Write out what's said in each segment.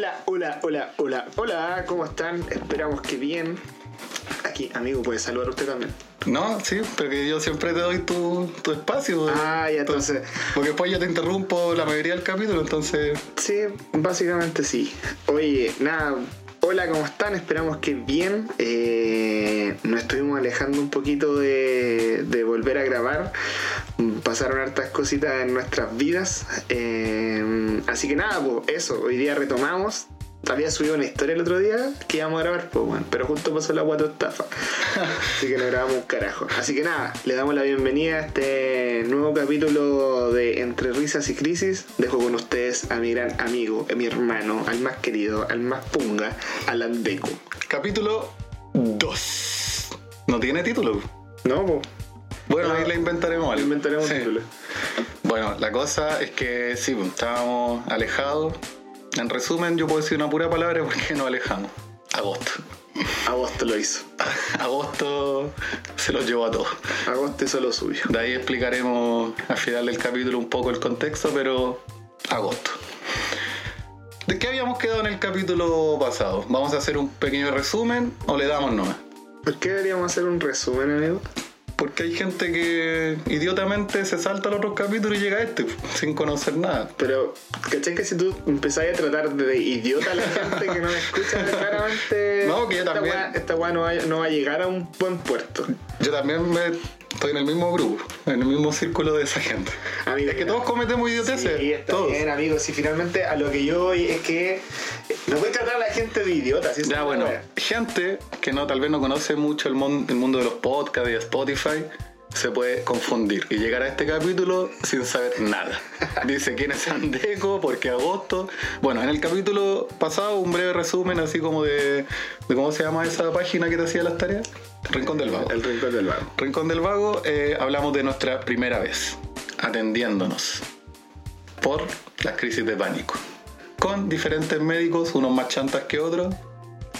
Hola, hola, hola, hola, hola, ¿cómo están? Esperamos que bien. Aquí, amigo, puede saludar usted también. No, sí, pero que yo siempre te doy tu, tu espacio. Ah, ya, entonces. Porque después yo te interrumpo la mayoría del capítulo, entonces. Sí, básicamente sí. Oye, nada, hola, ¿cómo están? Esperamos que bien. Eh, nos estuvimos alejando un poquito de, volver a grabar. Pasaron hartas cositas en nuestras vidas. Eh, así que nada, pues eso, hoy día retomamos. Había subido una historia el otro día que íbamos a grabar, pues, bueno, pero justo pasó la guato estafa. Así que no grabamos un carajo. Así que nada, le damos la bienvenida a este nuevo capítulo de Entre Risas y Crisis. Dejo con ustedes a mi gran amigo, a mi hermano, al más querido, al más punga, Alan Deco. Capítulo 2. No tiene título. ¿No? Pues, Bueno, No, ahí le inventaremos algo. inventaremos Sí. título. Bueno, la cosa es que sí, pues, estábamos alejados. En resumen, yo puedo decir una pura palabra porque nos alejamos. Agosto. Agosto lo hizo. Agosto se los llevó a todos. Agosto hizo lo suyo. De ahí explicaremos al final del capítulo un poco el contexto, pero agosto. ¿De qué habíamos quedado en el capítulo pasado? ¿Vamos a hacer un pequeño resumen o le damos nomás? ¿Por qué deberíamos hacer un resumen, amigo? Porque hay gente que idiotamente se salta los otros capítulos y llega a este sin conocer nada. Pero, ¿cachai que si tú empezás a tratar de idiota a la gente que no me escucha, claramente No, que yo esta también. weá- esta weá no va, no va a llegar a un buen puerto. Yo también me- estoy en el mismo grupo, en el mismo círculo de esa gente. Amigo, Es que mira, todos cometemos idioteces. Sí, está todos. bien, amigo. Si finalmente a lo que yo voy es que no voy a tratar a la gente de idiota. ¿sí? Esa Ya bueno, gente que no tal vez no conoce mucho el, mon- el mundo de los podcasts y de Spotify se puede confundir y llegar a este capítulo sin saber nada. Dice quién es Andeco, por qué agosto. Bueno, en el capítulo pasado un breve resumen así como de, de cómo se llama esa página que te hacía las tareas. Rincón del Vago. El rincón del vago. Rincón del Vago eh, hablamos de nuestra primera vez atendiéndonos por las crisis de pánico. Con diferentes médicos, unos más chantas que otros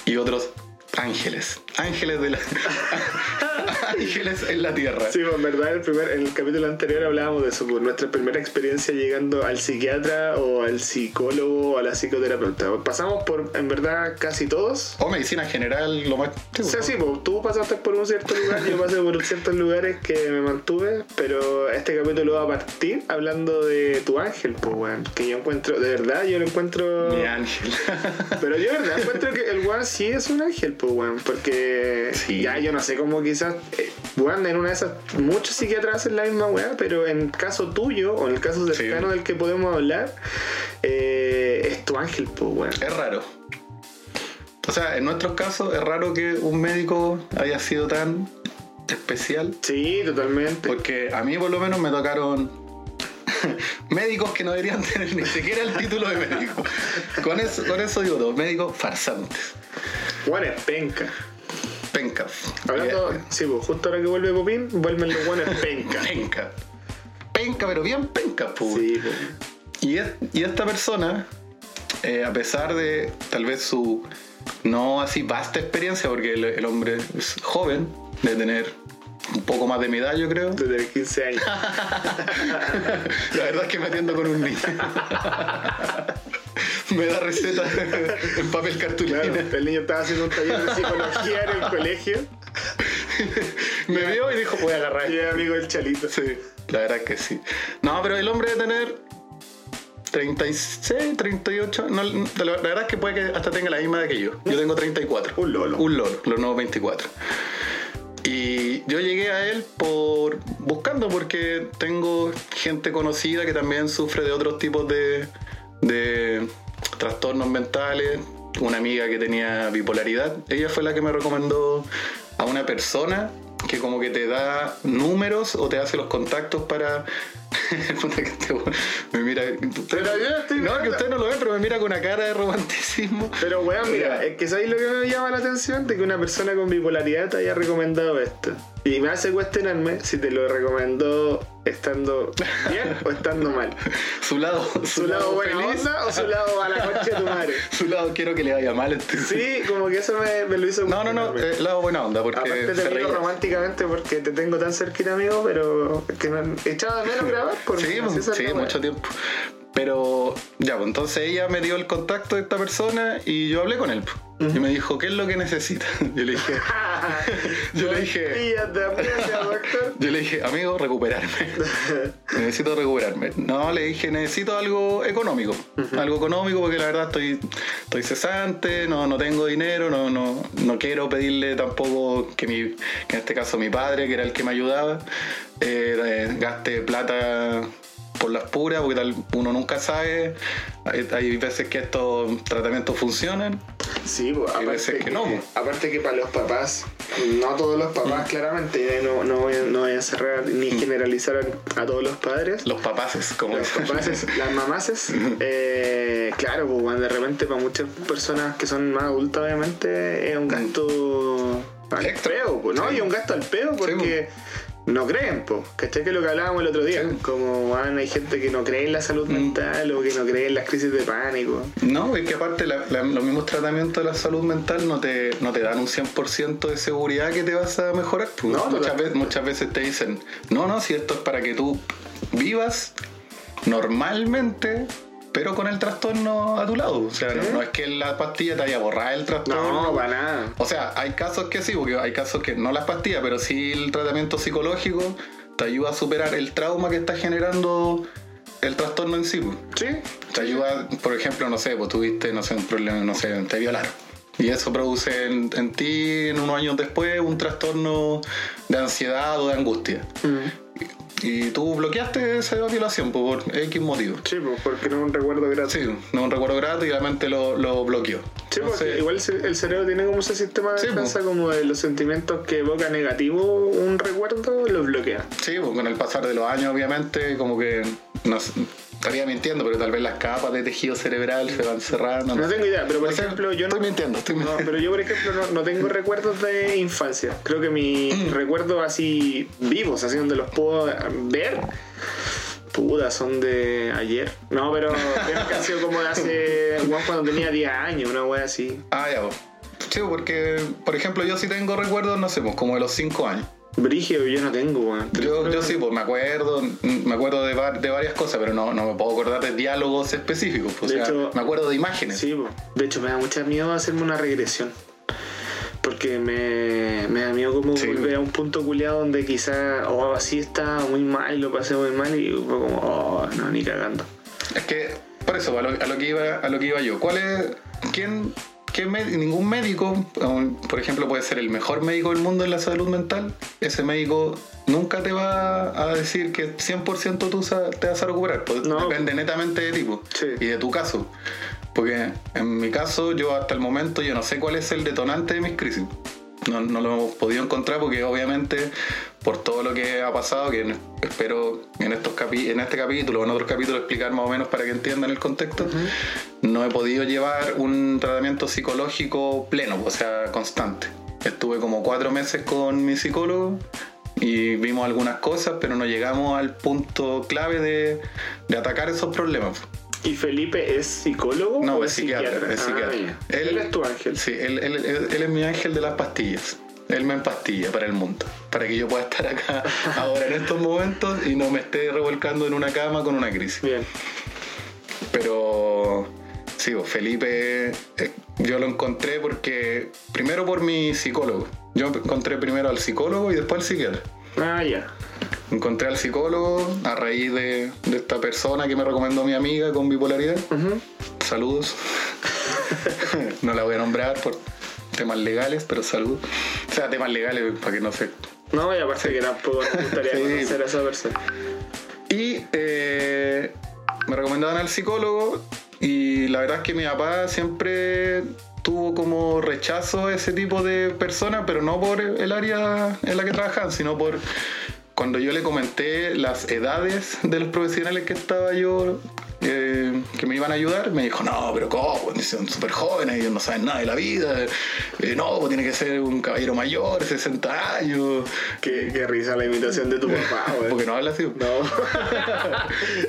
y otros ángeles. Ángeles de la. ángeles en la tierra. Sí, pues en verdad el primer, en el capítulo anterior hablábamos de eso, pues, nuestra primera experiencia llegando al psiquiatra o al psicólogo o a la psicoterapeuta. Pasamos por, en verdad, casi todos. O medicina general, lo más. O sea, sí, pues, tú pasaste por un cierto lugar, yo pasé por ciertos lugares que me mantuve, pero este capítulo va a partir hablando de tu ángel, pues, weón. Que yo encuentro, de verdad, yo lo encuentro... Mi ángel. Pero yo de verdad encuentro que el weón sí es un ángel, pues weón, porque Sí. ya yo no sé cómo quizás, eh, weón, en una de esas, muchos psiquiatras hacen la misma weá, pero en caso tuyo, o en el caso cercano Sí. del que podemos hablar, eh, es tu ángel, pues weón. es raro. O sea, en nuestros casos es raro que un médico haya sido tan especial Sí, totalmente. Porque a mí por lo menos me tocaron médicos que no deberían tener ni siquiera el título de médico. Con eso, con eso digo todo, médicos farsantes. Weón es penca. Penca. Hablando, Bien. sí, pues justo ahora que vuelve Popín, vuelven los weones penca. Penca. Penca, pero bien penca, pues. Sí, pues. Y, es- y esta persona, eh, a pesar de tal vez su no así vasta experiencia, porque el, el hombre es joven, de tener un poco más de mi edad, yo creo. Desde los 15 años. La verdad es que me atiendo con un niño. me da receta en papel cartulina. Claro, el niño estaba haciendo un taller de psicología en el colegio Me vio y dijo, voy a agarrar. y amigo del chalito. Sí, la verdad que sí. No, pero el hombre debe tener 36, 38. No, la, verdad es que puede que hasta tenga la misma edad que yo. Yo tengo 34. Un lolo. Un lolo, los nuevos 24. Y yo llegué a él por buscando porque tengo gente conocida que también sufre de otros tipos de, de trastornos mentales. Una amiga que tenía bipolaridad, ella fue la que me recomendó a una persona que como que te da números o te hace los contactos para... Me mira... Pero yo estoy No, que usted no lo ve, pero me mira con una cara de romanticismo. Pero weón, mira, es que ¿sabéis lo que me llama la atención? De que una persona con bipolaridad te haya recomendado esto. Y me hace cuestionarme si te lo recomendó estando bien o estando mal. Su lado, ¿Su lado buena feliz, onda o su lado a la concha de tu madre? su lado quiero que le vaya mal. este- Sí, como que eso me, me lo hizo No, no, no, eh, lado buena onda, porque Aparte te miro románticamente porque te tengo tan cerquita, amigo, pero que me echaba de menos grabar. Por Sí, así esa es sí, la weá. mucho tiempo. Pero ya, pues entonces ella me dio el contacto de esta persona y yo hablé con él. Y me dijo, ¿qué es lo que necesita? Yo le dije, yo le dije, yo le dije, amigo, recuperarme. necesito recuperarme. No, le dije, necesito algo económico. Algo económico porque la verdad estoy, estoy cesante, no, no tengo dinero, no, no, no quiero pedirle tampoco que, mi, que en este caso mi padre, que era el que me ayudaba, eh, eh, gaste plata por las puras, porque tal, uno nunca sabe. Hay, hay veces que estos tratamientos funcionan. Sí, pues, Hay veces aparte que no, pues. aparte que para los papás, no todos los papás, claramente, eh, no, no, voy, a- no voy a cerrar ni generalizar a, a todos los padres. Los papaces, como Los papaces, las mamaces, eh, claro, pues de repente para muchas personas que son más adultas, obviamente, es un gasto al peo, pues, ¿no? Sí. Y un gasto al peo porque no creen, pues. ¿Cachai? Que es lo que hablábamos el otro día. Sí. Como, bueno, hay gente que no cree en la salud mental o que no cree en las crisis de pánico. No, es que aparte la- la- los mismos tratamientos de la salud mental no te, no te dan un 100% de seguridad que te vas a mejorar. pues. No, muchas, totalmente. veces, muchas veces te dicen, no, no, si esto es para que tú vivas normalmente, pero con el trastorno a tu lado. O sea, no, Sí. no es que la pastilla te vaya a borrar el trastorno. No, para nada. O sea, hay casos que sí, porque hay casos que no las pastillas, pero sí el tratamiento psicológico te ayuda a superar el trauma que está generando el trastorno en sí. Sí. Te ayuda, por ejemplo, no sé, pues tuviste, no sé, un problema, no sé, te violaron. Y eso produce en, en ti, en unos años después, un trastorno de ansiedad o de angustia. Mm. Y tú bloqueaste esa violación por X motivo. Sí, pues porque no es un recuerdo grato. Sí, no es un recuerdo grato y la mente lo, lo bloqueó. Sí, porque Entonces, igual el cerebro tiene como ese sistema de Sí, defensa como de los sentimientos que evoca negativo un recuerdo, los bloquea. Sí, pues con el pasar de los años, obviamente, como que no sé, estaría mintiendo, pero tal vez las capas de tejido cerebral se van cerrando. No tengo idea, pero por No sé, ejemplo, yo no. Estoy mintiendo, estoy No, mintiendo. pero yo, por ejemplo, no, no tengo recuerdos de infancia. Creo que mis recuerdos así vivos, así donde los puedo ver, puta, son de ayer. No, pero creo que han sido como de hace, igual cuando tenía 10 años, una wea así. Ah, ya, pues. Sí, porque, por ejemplo, yo sí tengo recuerdos, no sé, pues como de los 5 años. Brigio, yo no tengo, weón. Yo, yo sí, pues me acuerdo, me acuerdo de, va- de varias cosas, pero no, no me puedo acordar de diálogos específicos. pues, O De sea, hecho- me acuerdo de imágenes. Sí, po. de hecho me da mucha miedo hacerme una regresión. Porque me, me da miedo como Sí. volver a un punto culiado donde quizá, oh, así estaba muy mal, lo pasé muy mal y fue como, oh, no, ni cagando. Es que, por eso, a lo, a lo que iba, a lo que iba yo. ¿Cuál es, quién, qué ningún médico, por ejemplo, puede ser el mejor médico del mundo en la salud mental, ese médico nunca te va a decir que 100% tú te vas a recuperar. Pues No. Depende netamente de ti pues, Sí. y de tu caso. Porque en mi caso, yo hasta el momento, yo no sé cuál es el detonante de mis crisis. No, no lo hemos podido encontrar porque obviamente por todo lo que ha pasado, que espero en, estos capi- en este capítulo o en otros capítulos explicar más o menos para que entiendan el contexto, no he podido llevar un tratamiento psicológico pleno, o sea, constante. Estuve como cuatro meses con mi psicólogo y vimos algunas cosas, pero no llegamos al punto clave de, de atacar esos problemas. ¿Y Felipe es psicólogo No, o es psiquiatra. Es Ah, psiquiatra. ya. Él, es tu ángel. Sí, él, él- él- él es mi ángel de las pastillas. Él me empastilla para el mundo. Para que yo pueda estar acá ahora en estos momentos y no me esté revolcando en una cama con una crisis. Bien. Pero sí, pues, Felipe, eh, yo lo encontré porque, primero por mi psicólogo. Yo encontré primero al psicólogo y después al psiquiatra. Ah, ya. Encontré al psicólogo a raíz de, de esta persona que me recomendó mi amiga con bipolaridad. Saludos. no la voy a nombrar por temas legales, pero saludos. O sea, temas legales para que no se... No, y aparte que tampoco me gustaría Sí. conocer a esa persona. Y eh, me recomendaban al psicólogo y la verdad es que mi papá siempre tuvo como rechazo a ese tipo de personas, pero no por el área en la que trabajaban, sino por cuando yo le comenté las edades de los profesionales que estaba yo, eh, que me iban a ayudar, me dijo, no, pero ¿cómo? Son súper jóvenes, ellos no saben nada de la vida. Eh, no, pues tiene que ser un caballero mayor, 60 años. Qué, qué risa la imitación de tu papá, güey. Porque no habla así. No,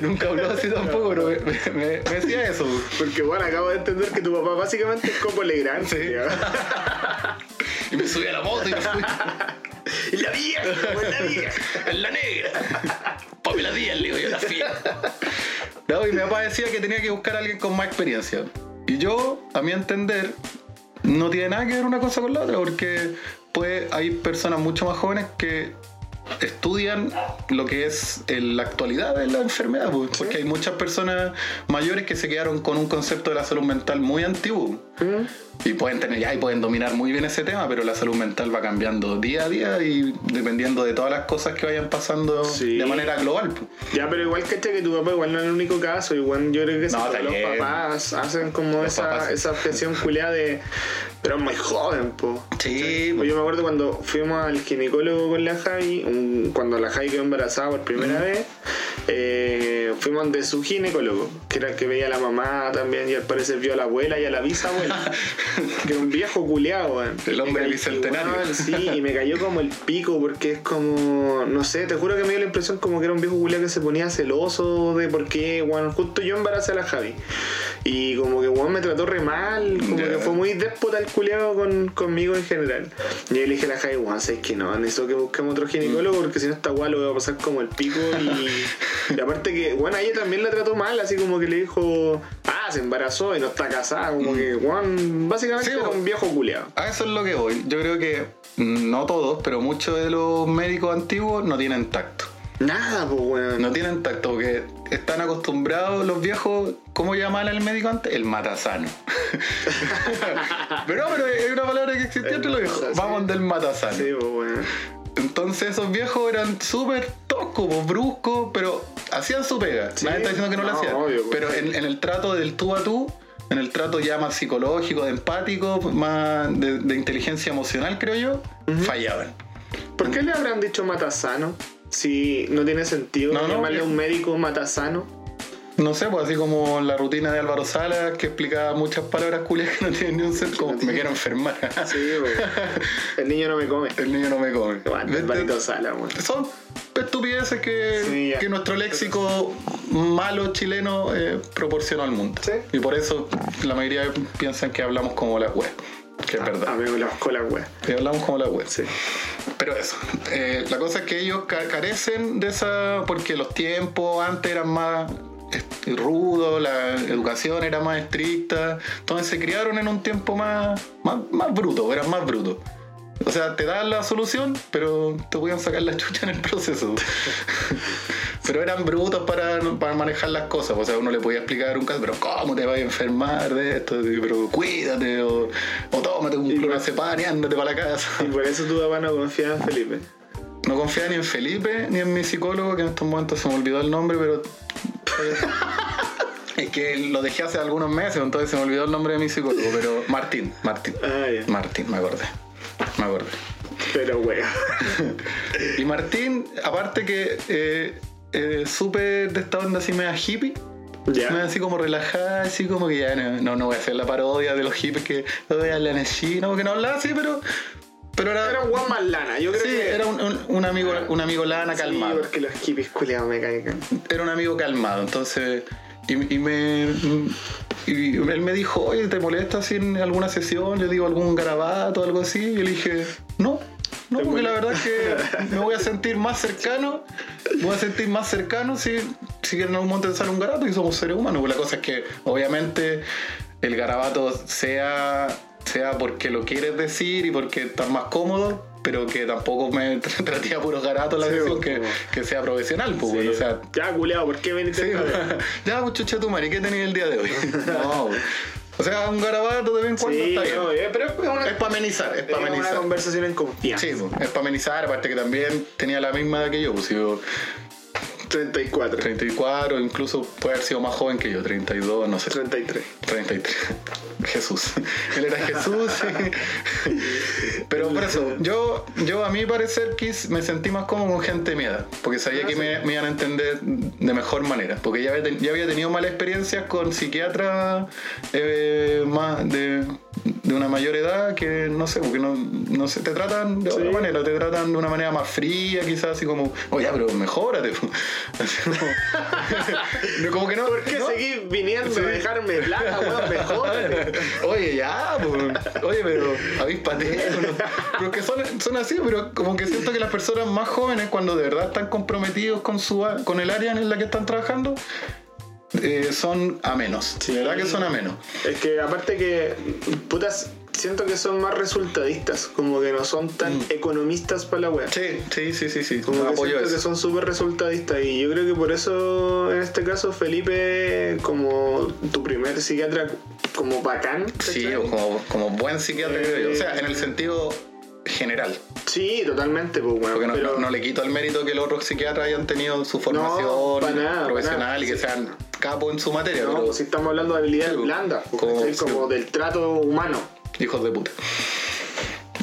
Nunca habló así tampoco, pero me, me- me decía eso. porque bueno, acabo de entender que tu papá básicamente es Coco Legrand. Sí. Y me subí a la moto y me fui. La vieja, la vieja. La negra. Pamela Díaz, le digo yo, la fiel. No, y mi papá decía que tenía que buscar a alguien con más experiencia. Y yo, a mi entender, no tiene nada que ver una cosa con la otra, porque pues hay personas mucho más jóvenes que estudian lo que es el- la actualidad de la enfermedad, pues, porque hay muchas personas mayores que se quedaron con un concepto de la salud mental muy antiguo. ¿Mm? Y pueden tener ya y pueden dominar muy bien ese tema, pero la salud mental va cambiando día a día y dependiendo de todas las cosas que vayan pasando Sí. de manera global. pues. Ya, pero igual que que tu papá igual no es el único caso. Igual yo creo que No, los bien. papás hacen como Los esa, papás sí. esa objeción culiada de. Pero es muy joven, po. Sí, yo me acuerdo cuando fuimos al ginecólogo con la Javi, un- cuando la Javi quedó embarazada por primera vez, eh, fuimos de su ginecólogo, que era el que veía a la mamá también, y al parecer vio a la abuela y a la bisabuela, que era un viejo culiado, weón. El hombre bicentenario. weón, Sí, y me cayó como el pico, porque es como, no sé, te juro que me dio la impresión como que era un viejo culiado que se ponía celoso de por qué, bueno, justo yo embaracé a la Javi. Y como que weón me trató re mal, como que fue muy déspota el culiado con, conmigo en general. Y yo le dije a la Javi, weón, sabes que no, necesito que busquemos otro ginecólogo porque si no esta weá lo voy a pasar como el pico. Y, y aparte que, bueno, a ella también la trató mal, así como que le dijo, ah, se embarazó y no está casada, como que, weón, básicamente Sí, era weón. un viejo culiado. A eso es lo que voy. Yo creo que mm, no todos, pero muchos de los médicos antiguos no tienen tacto. Nada, pues, weón. No tienen tacto porque están acostumbrados los viejos, ¿cómo llamaban al médico antes? El matasano. pero no, pero es una palabra que existía entre los viejos. Vamos del matasano. Sí, pues, weón. Entonces esos viejos eran súper toscos, bruscos, pero hacían su pega. Sí. Nadie está diciendo que no, lo No, hacían. obvio, pues. pero en, en el trato del tú a tú, en el trato ya más psicológico, de empático, más de, de inteligencia emocional, creo yo, fallaban. ¿Por qué le habrán dicho matasano? Si no tiene sentido No, no, llamarle a un médico matasano. No sé, pues así como la rutina de Álvaro Salas, que explicaba muchas palabras culias que no tienen ni un sentido, como me quiero enfermar. Sí, pues. El niño no me come. El niño no me come. Bueno, ¿Ves? Alvarito Sala, weón. Son estupideces que, Sí, que nuestro léxico malo chileno eh, proporcionó al mundo. Sí. Y por eso la mayoría piensan que hablamos como la web. Que es verdad. Amigo, las colas, weón. Que hablamos como la web. Sí. Pero eso. eh, la cosa es que ellos ca- carecen de esa. Porque los tiempos antes eran más rudos, la educación era más estricta. Entonces se criaron en un tiempo más, más, más bruto, eran más brutos. O sea, te dan la solución, pero te podían sacar la chucha en el proceso. pero eran brutos para, para manejar las cosas. O sea, uno le podía explicar un caso, pero ¿cómo te vas a enfermar de esto? Pero cuídate, o, o tómate un clonazepam y ándate para la casa. Y por eso tu papá no confía en Felipe. No confía ni en Felipe ni en mi psicólogo, que en estos momentos se me olvidó el nombre, pero. es que lo dejé hace algunos meses, entonces se me olvidó el nombre de mi psicólogo, pero Martín, Martín. Ah. Martín, me acordé. Me. Pero, weón. Y Martín, aparte que eh, eh, súper de esta onda así media hippie, Ya. media así como relajada, así como que ya no, no, no voy a hacer la parodia de los hippies que voy a hablar así, no, que no hablaba así, pero. Pero era. Era un guan más lana. Yo creo sí, que. era un, un- un amigo, un amigo lana Sí, calmado. porque los hippies culiados me caigan. era un amigo calmado, entonces. Y, y me. Y él me dijo, oye, ¿te molesta si en alguna sesión le digo algún garabato o algo así? Y yo le dije, no. No, ¿Te porque la verdad es que me voy a sentir más cercano, me voy a sentir más cercano si, si en algún momento sale un garabato y somos seres humanos. Pues la cosa es que, obviamente, el garabato sea, sea porque lo quieres decir y porque estás más cómodo, pero que tampoco me traté a puros garabatos la Sí, que, sea profesional, pues, Sí. bueno, o sea, Ya, culiado, ¿por qué veniste Sí, ya, chucha tu madre, ¿qué tenéis el día de hoy? No, o sea, un garabato de vez en cuando Sí, está bien. no, eh, pero es una, es para amenizar, es para una conversación en confianza. Sí, es para amenizar, aparte que también tenía la misma edad que yo, pues yo 34. 34, incluso puede haber sido más joven que yo, 32, no sé. 33. 33. Jesús. Él era Jesús. Pero por eso, yo, yo a mi parecer me sentí más cómodo con gente de mi edad, porque sabía Ah, que sí. me, me iban a entender de mejor manera, porque ya había, ya había tenido malas experiencias con psiquiatras eh, más de, de una mayor edad que no sé, porque no, no sé, te tratan de Sí. otra manera, te tratan de una manera más fría, quizás así como, oye, pero mejórate. Así como, como que no. ¿Por qué ¿no? seguís viniendo Sí. a dejarme plata, weón? Mejor. Oye, ya, pues. Oye, pero avíspate. Pero que son, son así, pero como que siento que las personas más jóvenes, cuando de verdad están comprometidos con su con el área en la que están trabajando, eh, son a menos. Sí. ¿Verdad que son a menos? Es que aparte que, putas, siento que son más resultadistas, como que no son tan economistas para la wea. Sí, sí, sí, sí, sí. Como que Apoyo siento que son súper resultadistas y yo creo que por eso en este caso Felipe como tu primer psiquiatra como bacán. Sí, o como, como buen psiquiatra, creo yo. O sea, en el Eh, sentido general. Sí, totalmente, pues bueno. Porque no, pero- no- no le quito el mérito que los otros psiquiatras hayan tenido su formación para nada, profesional para nada. y que Sí. sean capos en su materia, No, pero si estamos hablando de habilidades Sí, blandas, pues, como- ¿cachai? sí. como del trato humano. hijos de puta.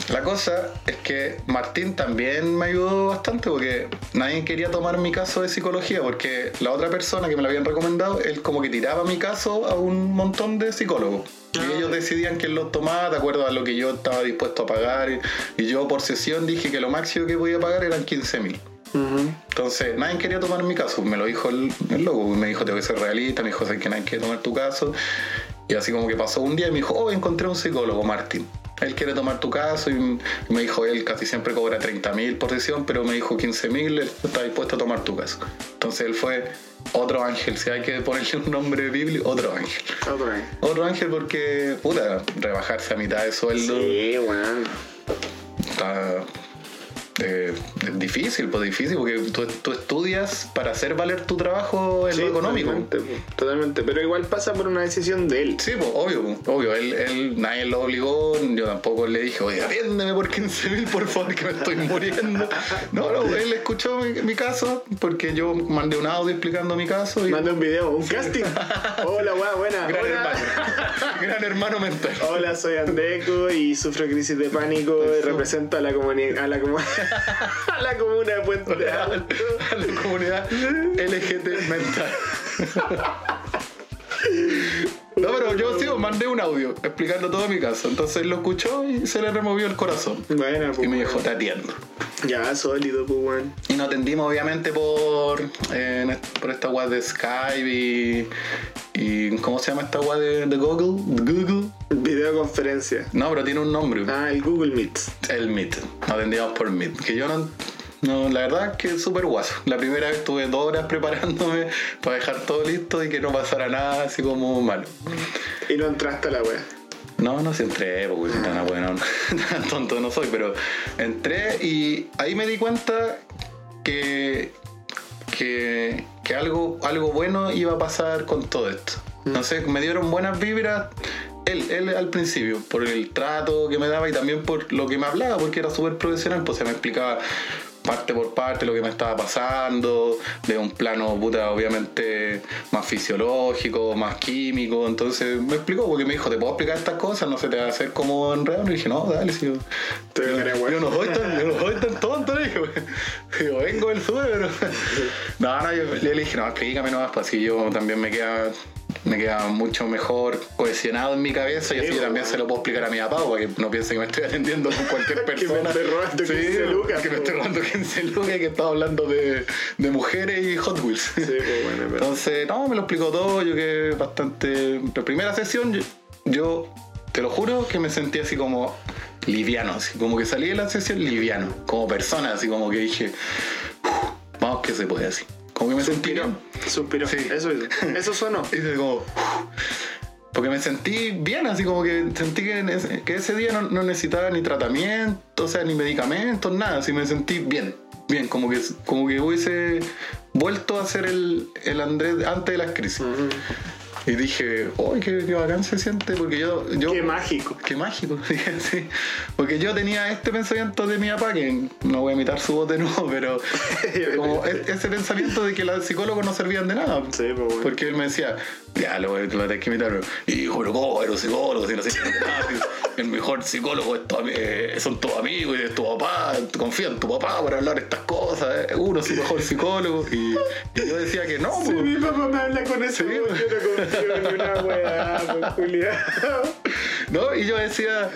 La cosa es que Martín también me ayudó bastante porque nadie quería tomar mi caso de psicología porque la otra persona que me lo habían recomendado, él como que tiraba mi caso a un montón de psicólogos. Y ellos decidían quién lo tomaba de acuerdo a lo que yo estaba dispuesto a pagar. Y, y yo por sesión dije que lo máximo que podía pagar eran 15 mil. Entonces, nadie quería tomar mi caso. Me lo dijo el, el loco. Me dijo, tengo que ser realista. Me dijo, sé que nadie quiere tomar tu caso. Y así como que pasó un día y me dijo, oh, encontré un psicólogo, Martín. Él quiere tomar tu caso y me dijo, él casi siempre cobra 30 mil por sesión, pero me dijo 15 mil, él está dispuesto a tomar tu caso. Entonces él fue otro ángel, si hay que ponerle un nombre bíblico, otro ángel. Otro ahí. Otro ángel porque, puta, rebajarse a mitad de sueldo Sí, weón. está eh, es difícil, pues difícil, porque tú, tú estudias para hacer valer tu trabajo en Sí, lo económico. Totalmente, pues, totalmente. Pero igual pasa por una decisión de él. Sí, pues obvio, pues, obvio. Él, él, nadie lo obligó, yo tampoco le dije, oye, atiéndeme por 15 mil, por favor, que me estoy muriendo. No, no, él escuchó mi, mi caso, porque yo mandé un audio explicando mi caso y Manda un video, un casting. Hola, weón, buena. gran Hola. hermano, gran hermano mental. Hola, soy Andeco y sufro crisis de pánico y represento a la comunidad a la, comu- a la comuna de Puente Alto. a la comunidad LGT mental. No, pero yo sí, mandé un audio explicando todo mi caso. Entonces lo escuchó y se le removió el corazón. Bueno, pues. Y me dijo, te atiendo. Ya, sólido, pues, weón. Y nos atendimos obviamente por, eh, por esta web de Skype y, y. ¿Cómo se llama esta web de, de Google? ¿De Google? Videoconferencia. No, pero tiene un nombre. Ah, el Google Meet. El Meet. Nos atendíamos por Meet. Que yo no. No, la verdad es que es súper guaso. La primera vez estuve dos horas preparándome para dejar todo listo y que no pasara nada así como malo. Y no entraste a la wea. No, no entré, porque si tan bueno, tan tonto no soy, pero entré y ahí me di cuenta que, que, que algo, algo bueno iba a pasar con todo esto. No sé, me dieron buenas vibras él, él al principio, por el trato que me daba y también por lo que me hablaba, porque era súper profesional, pues se me explicaba parte por parte lo que me estaba pasando, de un plano puta obviamente más fisiológico, más químico, entonces me explicó porque me dijo, te puedo explicar estas cosas, no se te va a hacer como enredado, y dije, no, dale, si yo, Te yo, yo no soy tan, yo no soy tan tonto, le dije, yo vengo del sur, pero no, no, yo le dije, no, explícame nomás, pues así yo también me queda me queda mucho mejor cohesionado en mi cabeza y Sí, así pues, también se lo puedo explicar a mi papá para que no piense que me estoy atendiendo con cualquier Que me persona. estoy robando 15 lucas, Que me po. estoy robando 15 lucas y que estaba hablando de, de mujeres y Hot Wheels. Sí, pues, bueno. Entonces, no, me lo explicó todo, yo que bastante... La primera sesión, yo, yo te lo juro que me sentí así como liviano, así como que salí de la sesión liviano, como persona, así como que dije, "Uf, vamos que se puede así. Como que me sentí Suspiró. bien. Suspiró. Sí. Eso, eso sonó. Y dice como. Porque me sentí bien, así como que sentí que, ese, que ese día no, no necesitaba ni tratamiento, o sea, ni medicamentos, nada, así me sentí bien, bien, como que, como que hubiese vuelto a ser el, el Andrés antes de las crisis. Y dije, uy, qué, qué bacán se siente, porque yo... yo Qué mágico. Qué mágico, sí. Porque yo tenía este pensamiento de mi papá, que no voy a imitar su voz de nuevo, pero como ese pensamiento de que los psicólogos no servían de nada. Sí, pues, bueno. Porque él me decía, ya lo a tener que imitar, hijo, pero ¿cómo eres psicólogo? Si no de nada, si el mejor psicólogo es tu eh, son tus amigos y es tu papá, confía en tu papá para hablar estas cosas, eh, uno es el mejor psicólogo. Y, y yo decía que no, Si pues. mi papá me habla con ese Sí, yo no confío en una weá, pues, culiao. ¿No? Y yo decía,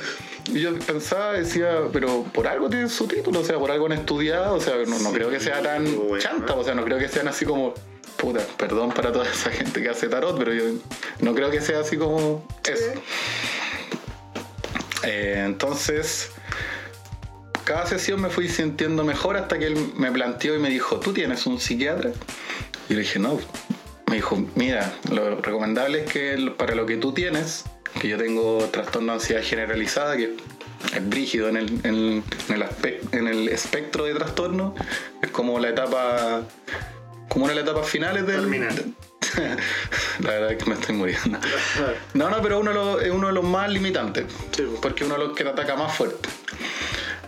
y yo pensaba, decía, pero por algo tienen su título, o sea, por algo han estudiado, o sea, no, no Sí, creo que sea tan bueno. chanta, o sea, no creo que sean así como, puta, perdón para toda esa gente que hace tarot, pero yo no creo que sea así como eso. Eh, entonces, cada sesión me fui sintiendo mejor hasta que él me planteó y me dijo, ¿tú tienes un psiquiatra? Y le dije, no, me dijo, mira, lo recomendable es que para lo que tú tienes, que yo tengo trastorno de ansiedad generalizada, que es brígido en el, en, el en el espectro de trastorno, es como la etapa, como una de las etapas finales del... Terminal. la verdad es que me estoy muriendo. No, no, pero uno es uno de los más limitantes, Sí, po. porque uno de los que te ataca más fuerte.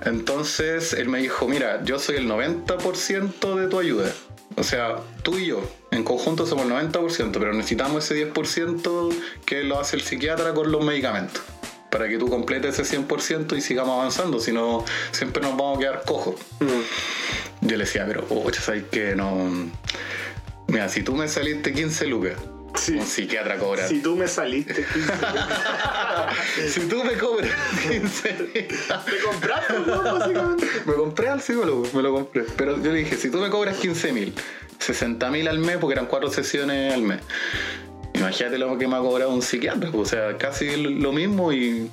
Entonces él me dijo, mira, yo soy el 90% de tu ayuda. O sea, tú y yo, en conjunto somos el 90%, pero necesitamos ese 10% que lo hace el psiquiatra con los medicamentos. Para que tú completes ese 100% y sigamos avanzando, si no, siempre nos vamos a quedar cojos. Mm. Yo le decía, pero, oye, ¿sabes que No. Mira, si tú me saliste 15 lucas, Sí. un psiquiatra cobra. Si tú me saliste 15 si tú me cobras 15 lucas. te compraste, ¿no? Básicamente. Me compré al psicólogo, me lo compré. Pero yo le dije, si tú me cobras 15 mil, 60 mil al mes, porque eran cuatro sesiones al mes, imagínate lo que me ha cobrado un psiquiatra. O sea, casi lo mismo y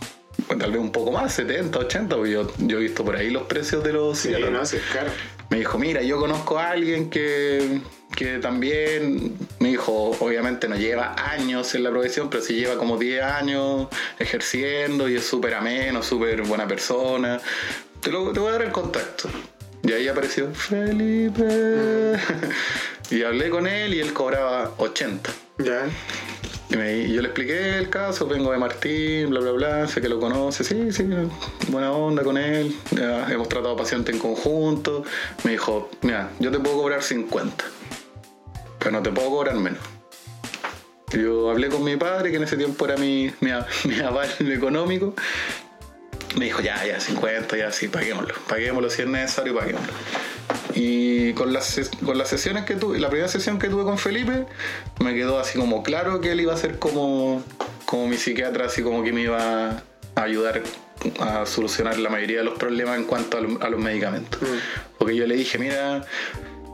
bueno, tal vez un poco más, 70, 80, porque yo, yo he visto por ahí los precios de los Sí, psiquiatras. no, sí, es caro. Me dijo, mira, yo conozco a alguien que, que también, me dijo, obviamente no lleva años en la profesión, pero sí lleva como 10 años ejerciendo y es súper ameno, súper buena persona. Te, lo, te voy a dar el contacto. Y ahí apareció Felipe. y hablé con él y él cobraba 80. Ya. Y, me- y yo le expliqué el caso, vengo de Martín, bla, bla, bla, sé que lo conoce, sí, sí, buena onda con él, ya hemos tratado paciente en conjunto. Me dijo, mira, yo te puedo cobrar 50, pero no te puedo cobrar menos. Yo hablé con mi padre, que en ese tiempo era mi, mi, mi aval económico. Me dijo, ya, ya, 50, ya, sí, paguémoslo. Paguémoslo si es necesario, paguémoslo. Y con las, con las sesiones que tuve, la primera sesión que tuve con Felipe, me quedó así como claro que él iba a ser como, como mi psiquiatra, así como que me iba a ayudar a solucionar la mayoría de los problemas en cuanto a, lo- a los medicamentos. Porque yo le dije, mira,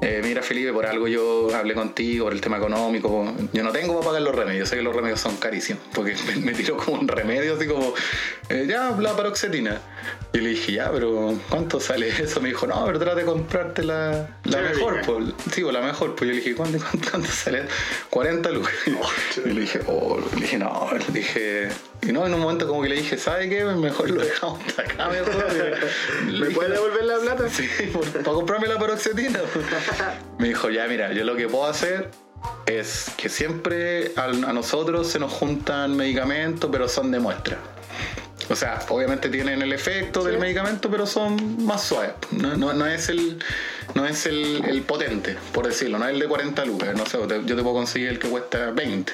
eh, mira Felipe, por algo yo hablé contigo, por el tema económico, yo no tengo para pagar los remedios, sé que los remedios son carísimos, porque me, tiró como un remedio, así como, eh, ya, la paroxetina. Y le dije, ya, pero ¿cuánto sale eso? Me dijo, no, pero trata de comprarte la, la mejor, pues. Sí, pues, la mejor, pues yo le dije, ¿cuánto, cuánto, cuánto sale? 40 lucas. y le dije, oh, le dije, no, le dije, y no, en un momento como que le dije, ¿sabe qué? Mejor lo dejamos hasta acá, mejor. ¿Me dije, puedes devolver la plata? Sí, por- para comprarme la paroxetina. Me dijo, ya mira, yo lo que puedo hacer es que siempre a, a nosotros se nos juntan medicamentos, pero son de muestra. O sea, obviamente tienen el efecto del medicamento, pero son más suaves. No, no- no es el no es el, el potente, por decirlo, no es el de 40 lucas. No sé, yo te puedo conseguir el que cuesta 20.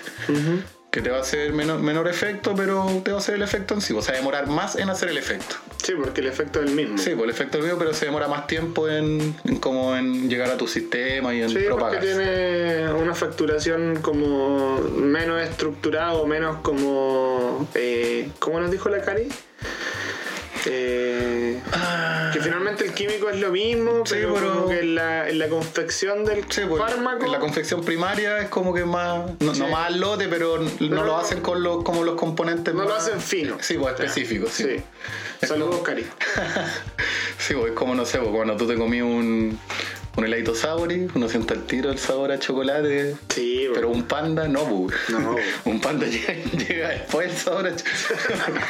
Que te va a hacer menor, menor efecto, pero te va a hacer el efecto en sí. O sea, demorar más en hacer el efecto. Sí, porque el efecto es el mismo. Sí, pues el efecto es el mismo, pero se demora más tiempo en, en como en llegar a tu sistema y en Sí, porque propagarse. tiene una facturación como menos estructurada o menos como... Eh, ¿Cómo nos dijo la Cari? Eh, que finalmente el químico es lo mismo, Sí, pero, pero- como que en la, en la confección del Sí, pues, fármaco... en la confección primaria es como que más, no, Sí. no más al lote, pero no lo hacen con los, como los componentes no lo hacen fino. Sí, pues específicos, sí. Saludos, Cari. Sí, pues es como, no sé, pues, cuando tú te comí un, un heladito Sabori, uno siente el tiro el sabor a chocolate, Sí, pero un panda no, pues. No. un panda llega, llega después el sabor a chocolate.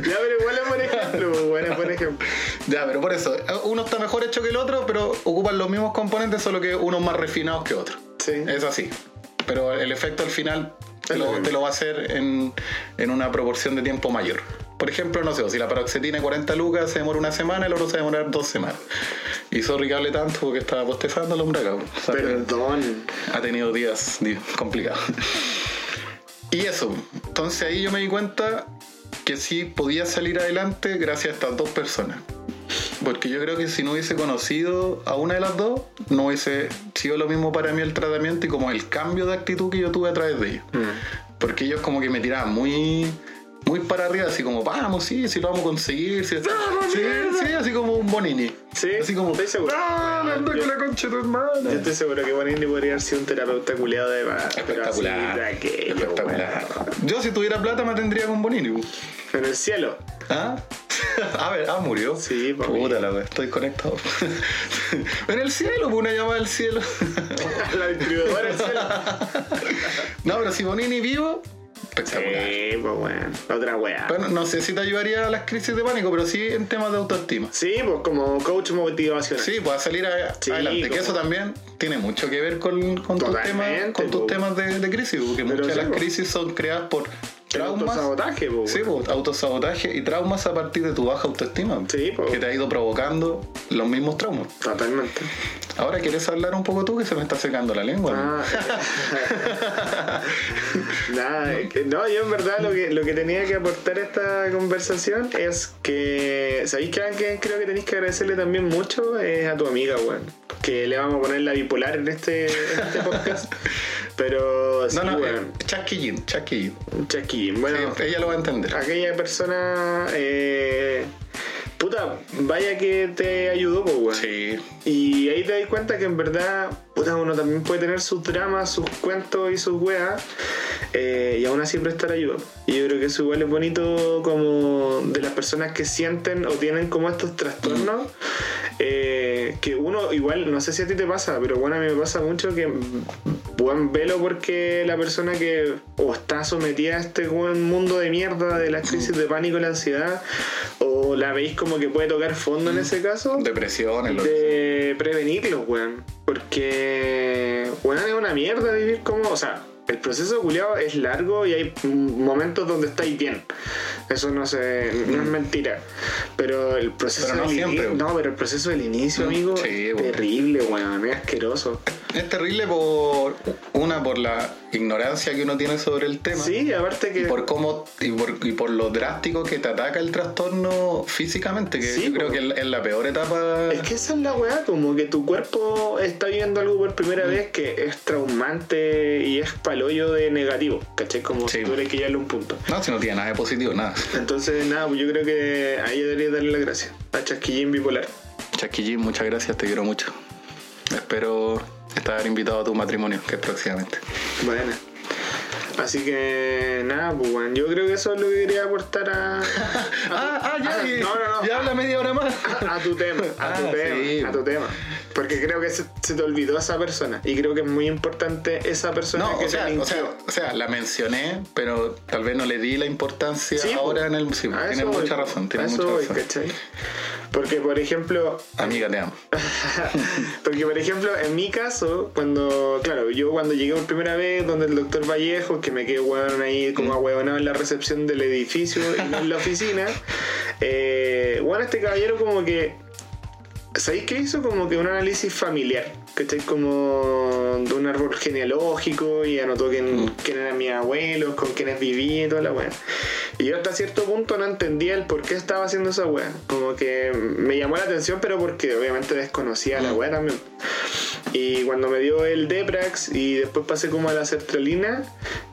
Ya, pero igual es buen ejemplo, bueno, es buen ejemplo. Ya, pero por eso, uno está mejor hecho que el otro, pero ocupan los mismos componentes, solo que unos más refinados que otros. Sí. Es así. Pero el efecto al final te lo te va a hacer en, en una proporción de tiempo mayor. Por ejemplo, no sé, si la paroxetina de 40 lucas se demora una semana, el otro se va a demorar dos semanas. Y sorry que hable tanto porque estaba postezando el hombre acá. Perdón. ha tenido días complicados. Y eso, entonces ahí yo me di cuenta que sí podía salir adelante gracias a estas dos personas. Porque yo creo que si no hubiese conocido a una de las dos, no hubiese sido lo mismo para mí el tratamiento y como el cambio de actitud que yo tuve a través de ellos. Porque ellos como que me tiraban muy muy para arriba, así como, vamos, sí, sí lo vamos a conseguir. Sí, ¡Vamos, sí, mierda! sí, así como un Bonini. Sí, Así como, estoy seguro. ¡Ah, anda Yo- con la concha de tu hermana! Yo estoy seguro que Bonini podría haber sido un terapeuta culiado de más. Espectacular. de aquello, espectacular. Yo si tuviera plata me tendría con Bonini. En el cielo. ¿Ah? a ver, ah, murió. Sí, pues, Puta la wea, estoy conectado. en el cielo, pues, una llamada del cielo. la distribuidora del cielo. no, pero si Bonini vivo, espectacular. Sí, pues bueno, otra weá. Bueno, no sé si te ayudaría a las crisis de pánico, pero sí en temas de autoestima. Sí, pues como coach motivacional. Sí, puedes salir a- Sí, adelante. Que como- eso también tiene mucho que ver con, con tus temas, con tus po. temas de, de crisis, porque Pero muchas de las po. crisis son creadas por traumas. autosabotaje. Sí, pues, autosabotaje y traumas a partir de tu baja autoestima. Sí, po. Que te ha ido provocando los mismos traumas. Totalmente. Ahora, ¿quieres hablar un poco tú? Que se me está secando la lengua. ¿no? Ah. Nada, es que- no, yo en verdad lo que, lo que tenía que aportar a esta conversación es que, ¿sabéis que creo que tenéis que agradecerle también mucho? Es a tu amiga, weón. Que le vamos a poner la bipolar en este, en este podcast. Pero sí, no, no, eh, chasquillín, chasquillín. Chasquillín. Bueno, Sí, ella lo va a entender. aquella persona, eh, puta, vaya que te ayudó, pues, weón. Sí, Y ahí te das cuenta que en verdad, puta, uno también puede tener sus dramas, sus cuentos y sus weas, eh, y aún así prestar ayuda. Y yo creo que eso igual es bonito como de las personas que sienten o tienen como estos trastornos, eh, que uno igual, no sé si a ti te pasa, pero bueno, a mí me pasa mucho que, buen velo porque la persona que o está sometida a este buen mundo de mierda de las crisis de pánico y la ansiedad, o la veis como que puede tocar fondo en ese caso, depresiones, de prevenirlos, weón. Porque, weón, es una mierda vivir como. O sea, el proceso culiado es largo y hay momentos donde estáis bien. Eso no se, no es mentira. Pero el proceso Pero no del siempre. No, pero el proceso del inicio, Mm, amigo, sí, es weón. terrible, weón. Es asqueroso. Es terrible por una por la ignorancia que uno tiene sobre el tema. Sí, aparte que. Y por cómo y por, y por lo drástico que te ataca el trastorno físicamente, que Sí, yo creo que es la- peor etapa. Es que esa es la weá, como que tu cuerpo está viviendo algo por primera Mm. vez que es traumante y es palollo de negativo, ¿cachai? Como Sí. si tuviera que llevarle un punto. No, si no tiene nada de positivo, nada. Entonces, nada, pues yo creo que ahí debería darle las gracias a Chasquillín Bipolar. Chasquillín, muchas gracias, te quiero mucho. Espero estar invitado a tu matrimonio, que es próximamente. Bueno. Así que, nada, pues bueno, yo creo que eso es lo que quería aportar a, a, Ah, ah, ya, Ah, y- no, no, no. ya habla media hora más. a tu tema, a tu Ah, tema, sí. a tu tema. Porque creo que se, se te olvidó esa persona. Y creo que es muy importante esa persona No, que o te sea, o sea, o sea, la mencioné, pero tal vez no le di la importancia Sí, ahora en el. Sí, voy, mucha razón, eso mucha voy, razón. ¿cachai? Porque, por ejemplo, Amiga, te amo. Porque, por ejemplo, en mi caso, cuando, claro, yo cuando llegué por primera vez, donde el doctor Vallejo, que me quedé weón ahí como ahueonado en la recepción del edificio y no en la oficina, eh, bueno, este caballero como que, ¿sabéis qué hizo? Como que un análisis familiar, ¿cachai? Como de un árbol genealógico y anotó quién, quién eran mis abuelos, con quiénes vivía y toda la weá. Y yo hasta cierto punto no entendía el por qué estaba haciendo esa weá. Como que me llamó la atención, pero porque obviamente desconocía la weá también. Y cuando me dio el Deprax y después pasé como a la sertralina,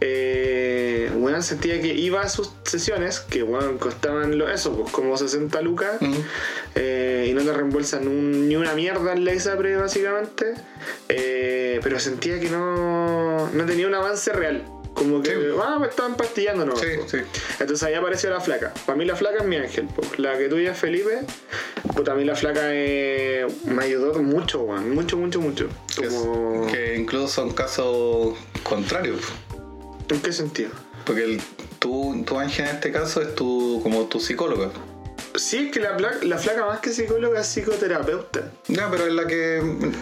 eh, weón, sentía que iba a sus sesiones, que weón, costaban lo, eso, pues como 60 lucas, Mm. Eh, y no te reembolsan un- ni una mierda en la ISAPRE básicamente, eh, pero sentía que no, no tenía un avance real. Como que, Sí. ah, me estaban pastillando, ¿no? Sí, sí. Entonces ahí apareció la flaca. Para mí la flaca es mi ángel. po. La que tuya es Felipe. Puta, a mí la flaca eh, me ayudó mucho. Mucho, mucho, mucho. Es- Como... que incluso son casos contrarios. ¿En qué sentido? Porque el, tu, tu ángel en este caso es tu, como tu psicóloga. Sí, es que la, la flaca más que psicóloga es psicoterapeuta. Ya, pero es la que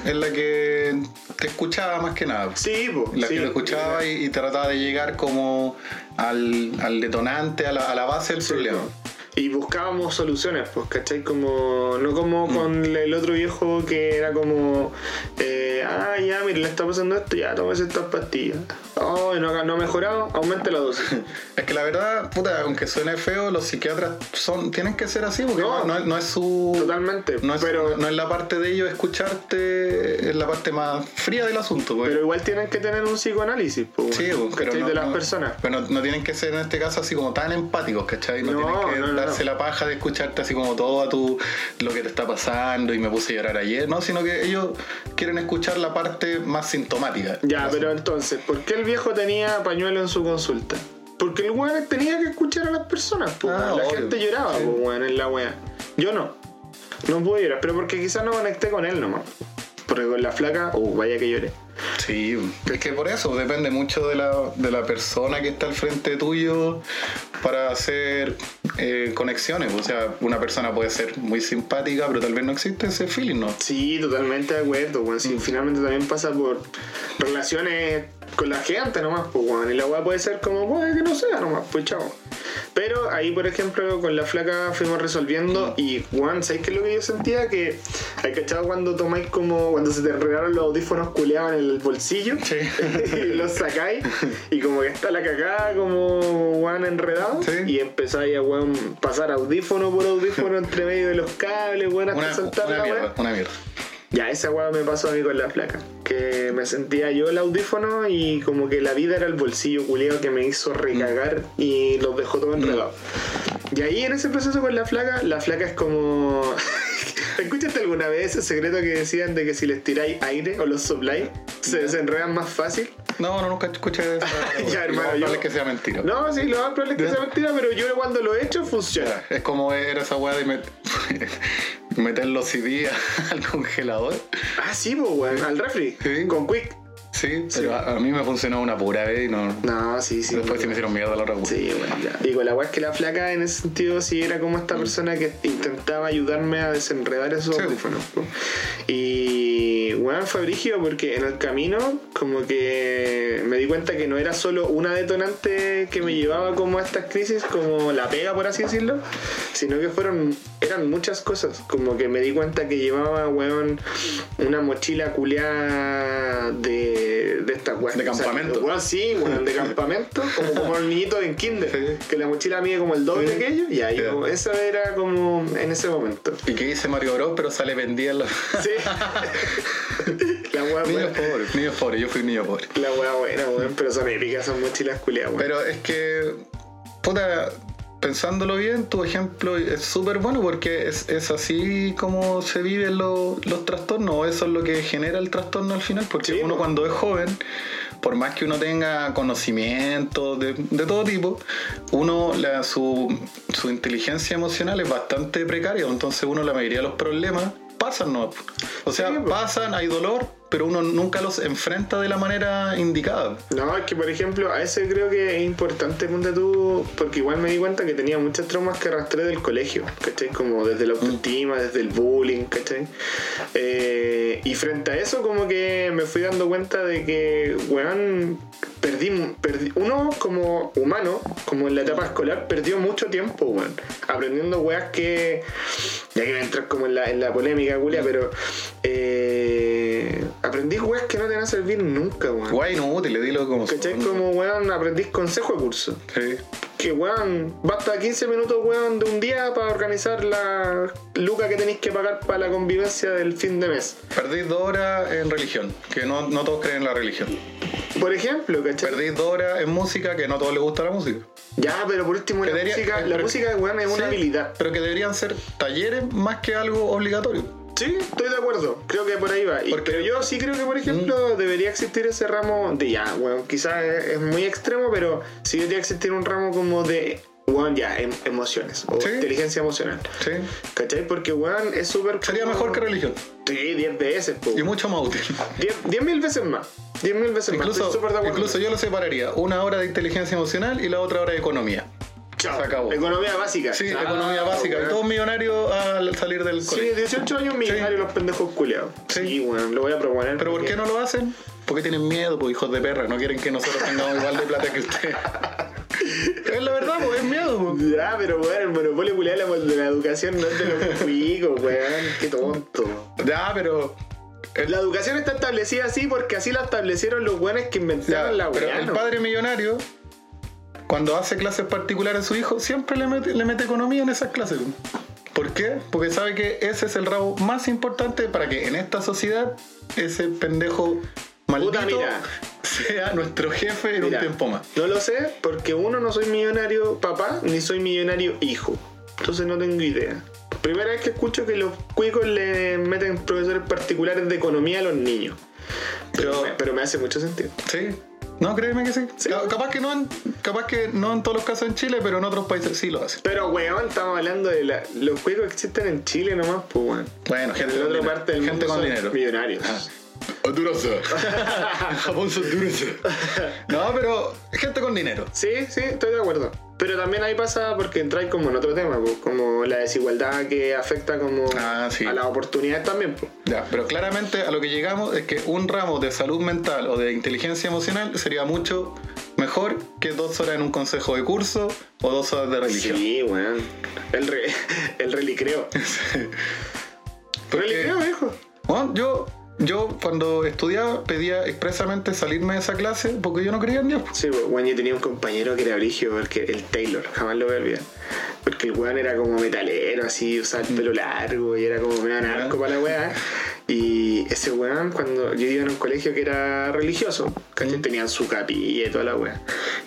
es la que te escuchaba más que nada. Sí, po. La sí. que te escuchaba y, y trataba de llegar como al, al detonante, a la, a la base del Sí, problema. po. Y buscábamos soluciones, pues, ¿cachai? Como, no como Mm. con el otro viejo que era como, eh, ah, ya, mire, le está pasando esto, ya, tómese estas pastillas. Oh, no, no ha mejorado, aumente la dosis. Es que la verdad, puta, aunque suene feo, los psiquiatras son tienen que ser así porque No. no, no- es su. Totalmente. No es, pero, no es la parte de ellos escucharte, es la parte más fría del asunto. pues. pero igual tienen que tener un psicoanálisis, pues, Sí, pues, pero no, de las personas. Pero no, no tienen que ser en este caso así como tan empáticos, ¿cachai? No, tienen que darse la paja de escucharte así como todo a tu lo que te está pasando y me puse a llorar ayer, no, sino que ellos quieren escuchar la parte más sintomática. Ya, pero entonces, ¿por qué el viejo tenía pañuelo en su consulta? Porque el weón tenía que escuchar a las personas, pues, Ah, la obvio. gente lloraba, Sí. pues, weón, en la wea. Yo no. No pude llorar, pero porque quizás no conecté con él nomás. Porque con la flaca, uh, vaya que lloré. Sí, es que por eso depende mucho de la, de la persona que está al frente tuyo para hacer eh, conexiones. O sea, una persona puede ser muy simpática, pero tal vez no existe ese feeling, ¿no? Sí, totalmente de acuerdo, weón. Mm. Sí, finalmente también pasa por relaciones con la gente nomás, pues, weón. Y la weá puede ser como, weón, que no sea nomás, pues, chao. Pero ahí, por ejemplo, con la flaca fuimos resolviendo y, weón, ¿sabes qué es lo que yo sentía? Que, ¿hay cachado cuando tomáis como, cuando se te enredaron los audífonos culeados en el bolsillo? Sí. y los sacáis y como que está la cagada como, weón, enredado. Sí. Y empezáis a, weón, pasar audífono por audífono entre medio de los cables, weón, hasta Una, saltar una la mierda, una mierda. Ya, esa weá me pasó a mí con la flaca. Que me sentía yo el audífono y como que la vida era el bolsillo culiado que me hizo recagar y los dejó todo enredado. Y ahí en ese proceso con la flaca, la flaca es como. ¿Escuchaste alguna vez ese secreto que decían de que si les tiráis aire o los sopláis, se desenredan más fácil? No, no, nunca escuché eso. Ya, hermano, Lo más probable yo- es que sea mentira. No, sí, lo más probable es que sea mentira, pero yo cuando lo he hecho funciona. Es como era esa weá de met- meter los CD al congelador. Ah, sí, pues, weón, al refri, Sí. con quick. Sí, pero a, a mí me funcionó una pura vez y no. No, sí, sí. después sí me hicieron mierda la otra weá. Sí, bueno, ya. Con la weá es que la flaca en ese sentido sí era como esta persona que intentaba ayudarme a desenredar esos Sí. audífonos. Y bueno, fue brígido porque en el camino como que me di cuenta que no era solo una detonante que me llevaba como a estas crisis, como la pega por así decirlo, sino que fueron, eran muchas cosas. Como que me di cuenta que llevaba, weón, una mochila culeada de, de estas weas. De O sea, campamento. sí, weón, de campamento, como, como el niñito en kinder, Sí. que la mochila mide como el doble Sí. que ellos, y ahí, como- eso era como en ese momento. Y que hice Mario Bros, pero sale vendida en los. Sí. la wea buena. pobres, niños pobres, yo fui niño pobre. La wea buena, weón, pero son épicas, son mochilas culiadas, weón. Pero es que, puta, pensándolo bien, tu ejemplo es súper bueno porque es, es así como se viven los, los trastornos, eso es lo que genera el trastorno al final, porque Sí, uno po. cuando es joven, por más que uno tenga conocimiento de, de todo tipo, uno, la, su, su inteligencia emocional es bastante precaria, entonces uno la mayoría de los problemas pasan, ¿no? O sea, Sí, po. pasan, hay dolor, pero uno nunca los enfrenta de la manera indicada. No, es que por ejemplo, a ese creo que es importante, ponte tú, porque igual me di cuenta que tenía muchos traumas que arrastré del colegio, ¿cachai? Como desde la autoestima, desde el bullying, ¿cachai? Eh, y frente a eso, como que me fui dando cuenta de que, weón, perdí, perdí, uno como humano, como en la etapa escolar, perdió mucho tiempo, weón, aprendiendo weas que, ya que voy a entrar como en la, en la polémica, Julia, pero eh, aprendí weas que no te van a servir nunca, weón. Guay, inútil, dilo como ¿Cachai? son. Como, weón, aprendís consejo de curso. Sí. Que, weón, basta 15 minutos, weón, de un día para organizar la luca que tenéis que pagar para la convivencia del fin de mes. Perdís dos horas en religión, que no, no todos creen en la religión. Por ejemplo, ¿cachai? Perdís dos horas en música, que no a todos les gusta la música. Ya, pero por último, Que la debería- música, eh, la música, weón, es una Sí, habilidad. Pero que deberían ser talleres más que algo obligatorio. Sí, estoy de acuerdo. Creo que por ahí va. Y- Porque- pero yo sí creo que, por ejemplo, debería existir ese ramo de ya, weón, quizás es, muy extremo, pero sí debería existir un ramo como de, weón, ya, em- emociones o Sí. inteligencia emocional. Sí. ¿Cachai? Porque, weón, es súper... Sería como- mejor que religión. Sí, 10 veces, po. Y mucho más útil. 10 mil veces más. 10 mil veces más. Estoy de acuerdo. incluso yo lo separaría. Una hora de inteligencia emocional y la otra hora de economía. Chao. se acabó. Economía básica. Sí, Chao, economía básica. Y todos millonarios al salir del Sí, colegio. 18 años millonarios los pendejos culiados. Sí, Sí. weón, lo voy a proponer. ¿Pero por qué no lo hacen? Porque tienen miedo, pues hijos de perra. No quieren que nosotros tengamos igual de plata que ustedes. es la verdad, pues es miedo. pues. Ya, pero weón, el monopolio culiado de la, educación no es de los cuicos, weón. Qué tonto. Ya, pero. el- La educación está establecida así porque así la establecieron los weones que ya, inventaron la pero weá. el ¿no? padre millonario, cuando hace clases particulares a su hijo, siempre le mete, le mete economía en esas clases. ¿Por qué? Porque sabe que ese es el rabo más importante para que en esta sociedad ese pendejo maldito sea nuestro jefe en Mira, un tiempo más. No lo sé porque uno no soy millonario papá ni soy millonario hijo. Entonces no tengo idea. Primera vez que escucho que los cuicos le meten profesores particulares de economía a los niños. Pero, pero me hace mucho sentido. Sí. No, créeme que sí. Sí. Ca- Capaz que no en, capaz que no en todos los casos en Chile, pero en otros países sí lo hacen. Pero, weón, estamos hablando de la- los juegos que existen en Chile nomás, pues, weón. Bueno, En gente la con otra dinero. parte del gente mundo con son dinero. millonarios. Honduras. En Japón son duros. No, pero gente con dinero. Sí, sí, estoy de acuerdo. Pero también ahí pasa porque entráis como en otro tema, pues, como la desigualdad que afecta como Ah, sí. a las oportunidades también. Pues. Ya, pero claramente a lo que llegamos es que un ramo de salud mental o de inteligencia emocional sería mucho mejor que dos horas en un consejo de curso o dos horas de religión. Sí, weón. El, re, el relicreo. Porque- Relicreo, viejo. Bueno, yo, yo cuando estudiaba pedía expresamente salirme de esa clase porque yo no creía en Dios. Sí, pues, weón, yo tenía un compañero que era brigio, porque el Taylor, jamás lo voy a olvidar. Porque el weón era como metalero, así, usaba el pelo largo y era como medio narco para la weá. Y ese weón, cuando yo iba en un colegio que era religioso, ¿cachai? Tenían su capilla y toda la weá.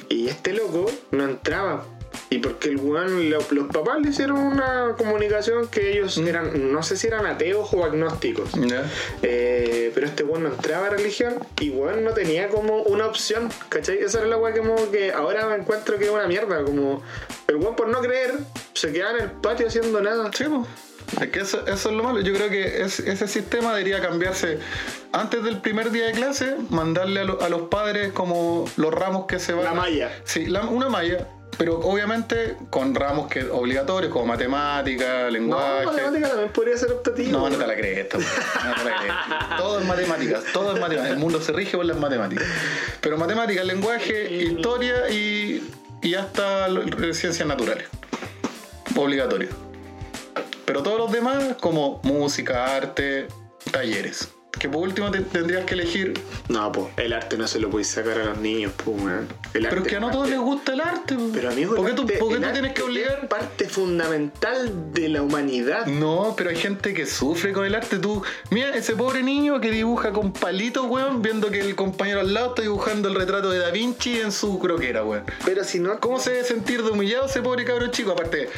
Y este loco no entraba. Y porque el weón, lo- los papás le hicieron una comunicación que ellos eran, no sé si eran ateos o agnósticos. Eh, pero este weón no entraba a religión y weón no tenía como una opción, ¿cachai? Esa era la weá que, como que ahora me encuentro que es una mierda, como el weón por no creer se quedaba en el patio haciendo nada. Sí, po. Es que eso, eso es lo malo. Yo creo que es- ese sistema debería cambiarse antes del primer día de clase, mandarle a, lo- a los padres como los ramos que se van. La malla. Sí, la- una malla. Pero obviamente con ramos que obligatorios como matemática, No, lenguaje. matemática también podría ser optativo. No, no te la crees weón. No te la crees. Todo es matemáticas, todo es matemáticas. El mundo se rige por las matemáticas. Pero matemáticas, lenguaje, historia y, y hasta ciencias naturales. Obligatorio. Pero todos los demás, como música, arte, talleres. Que por último te- tendrías que elegir. No, pues el arte no se lo podéis sacar a los niños, pues weón. Pero es que a no todos les gusta el arte. po. Pero amigo, ¿por qué tú, arte- por qué tú tienes que obligar? es parte fundamental de la humanidad. No, pero hay gente que sufre con el arte. Tú, mira, ese pobre niño que dibuja con palitos, weón, viendo que el compañero al lado está dibujando el retrato de Da Vinci en su croquera, weón. Pero si no, ¿Cómo se debe sentir de humillado ese pobre cabrón chico? Aparte,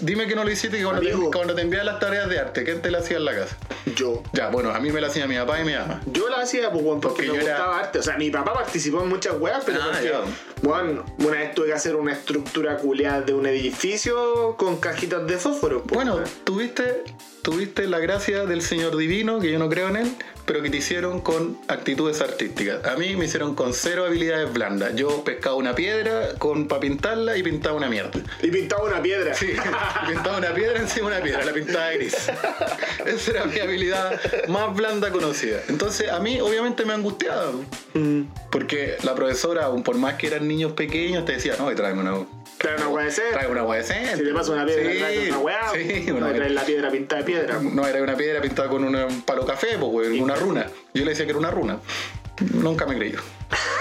dime que no lo hiciste que cuando te, cuando te enviaban las tareas de arte, ¿quién te las hacía en la casa? yo Ya, bueno, a mí me las hacía mi papá y mi mamá. Yo la hacía pues, weón, porque, Porque me yo era- gustaba arte. O sea, mi papá participó en muchas weas, pero Ah, porque, ya. weón, una vez tuve que hacer una estructura culeada de un edificio con cajitas de fósforo. pues, Bueno, tuviste, tuviste la gracia del Señor Divino, que yo no creo en él, pero que te hicieron con actitudes artísticas. A mí me hicieron con cero habilidades blandas. Yo pescaba una piedra con para pintarla y pintaba una mierda. Y pintaba una piedra. Sí, pintaba una piedra encima de una piedra, la pintaba de gris. Esa era mi habilidad más blanda conocida. Entonces, a mí obviamente me angustiaba. Mm. Porque la profesora, por más que eran niños pequeños, te decía, no, y tráeme una, Claro, no puede ser. tráeme una hueá decente. Si te pasa una piedra, Sí, traes una weá. Sí, no una traes la piedra pintada de piedra. no, era una piedra pintada con una- un palo café, pues, güey, una runa. Yo le decía que era una runa. Nunca me creyó.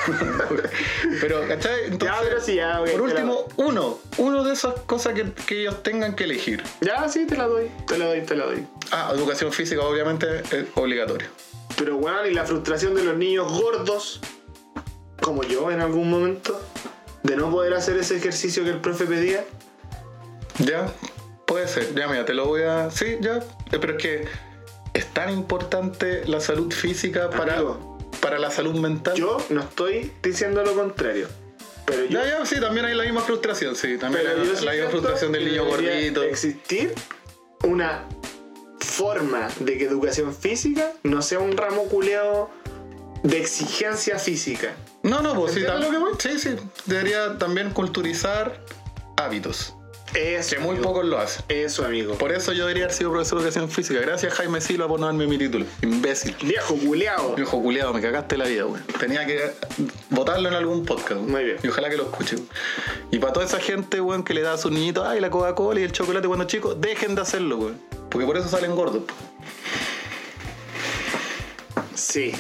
pero, ¿cachai? Entonces, Ya, pero sí, ya, ok, por último, uno. Uno de esas cosas que, que ellos tengan que elegir. Ya, sí, te la doy. Te la doy, te la doy. Ah, educación física obviamente es obligatorio. Pero, weón, y la frustración de los niños gordos, como yo en algún momento, de no poder hacer ese ejercicio que el profe pedía. Ya, puede ser. Ya, mira, te lo voy a... Sí, ya. Eh, Pero es que es tan importante la salud física para, Amigo. para la salud mental. Yo no estoy diciendo lo contrario. Pero yo, Ya, ya, sí, también hay la misma frustración, sí. También hay la, sí la misma frustración del niño gordito. existir una forma de que educación física no sea un ramo culeado de exigencia física. No, no, pues sí, ¿Entiendes tam- lo que voy? sí, sí. Debería también culturizar hábitos, Eso, que muy amigo. pocos lo hacen. Eso, amigo. Por eso yo debería haber sido profesor de educación física. Gracias Jaime Silva por no darme mi título. Imbécil. Viejo culeado. Viejo culiado, me cagaste la vida, güey. Tenía que votarlo en algún podcast. güey. Muy bien. Y ojalá que lo escuche. güey. Y para toda esa gente, güey, que le da a sus niñitos, ay, la Coca-Cola y el chocolate cuando chicos, dejen de hacerlo, güey. Porque por eso salen gordos. po. Sí.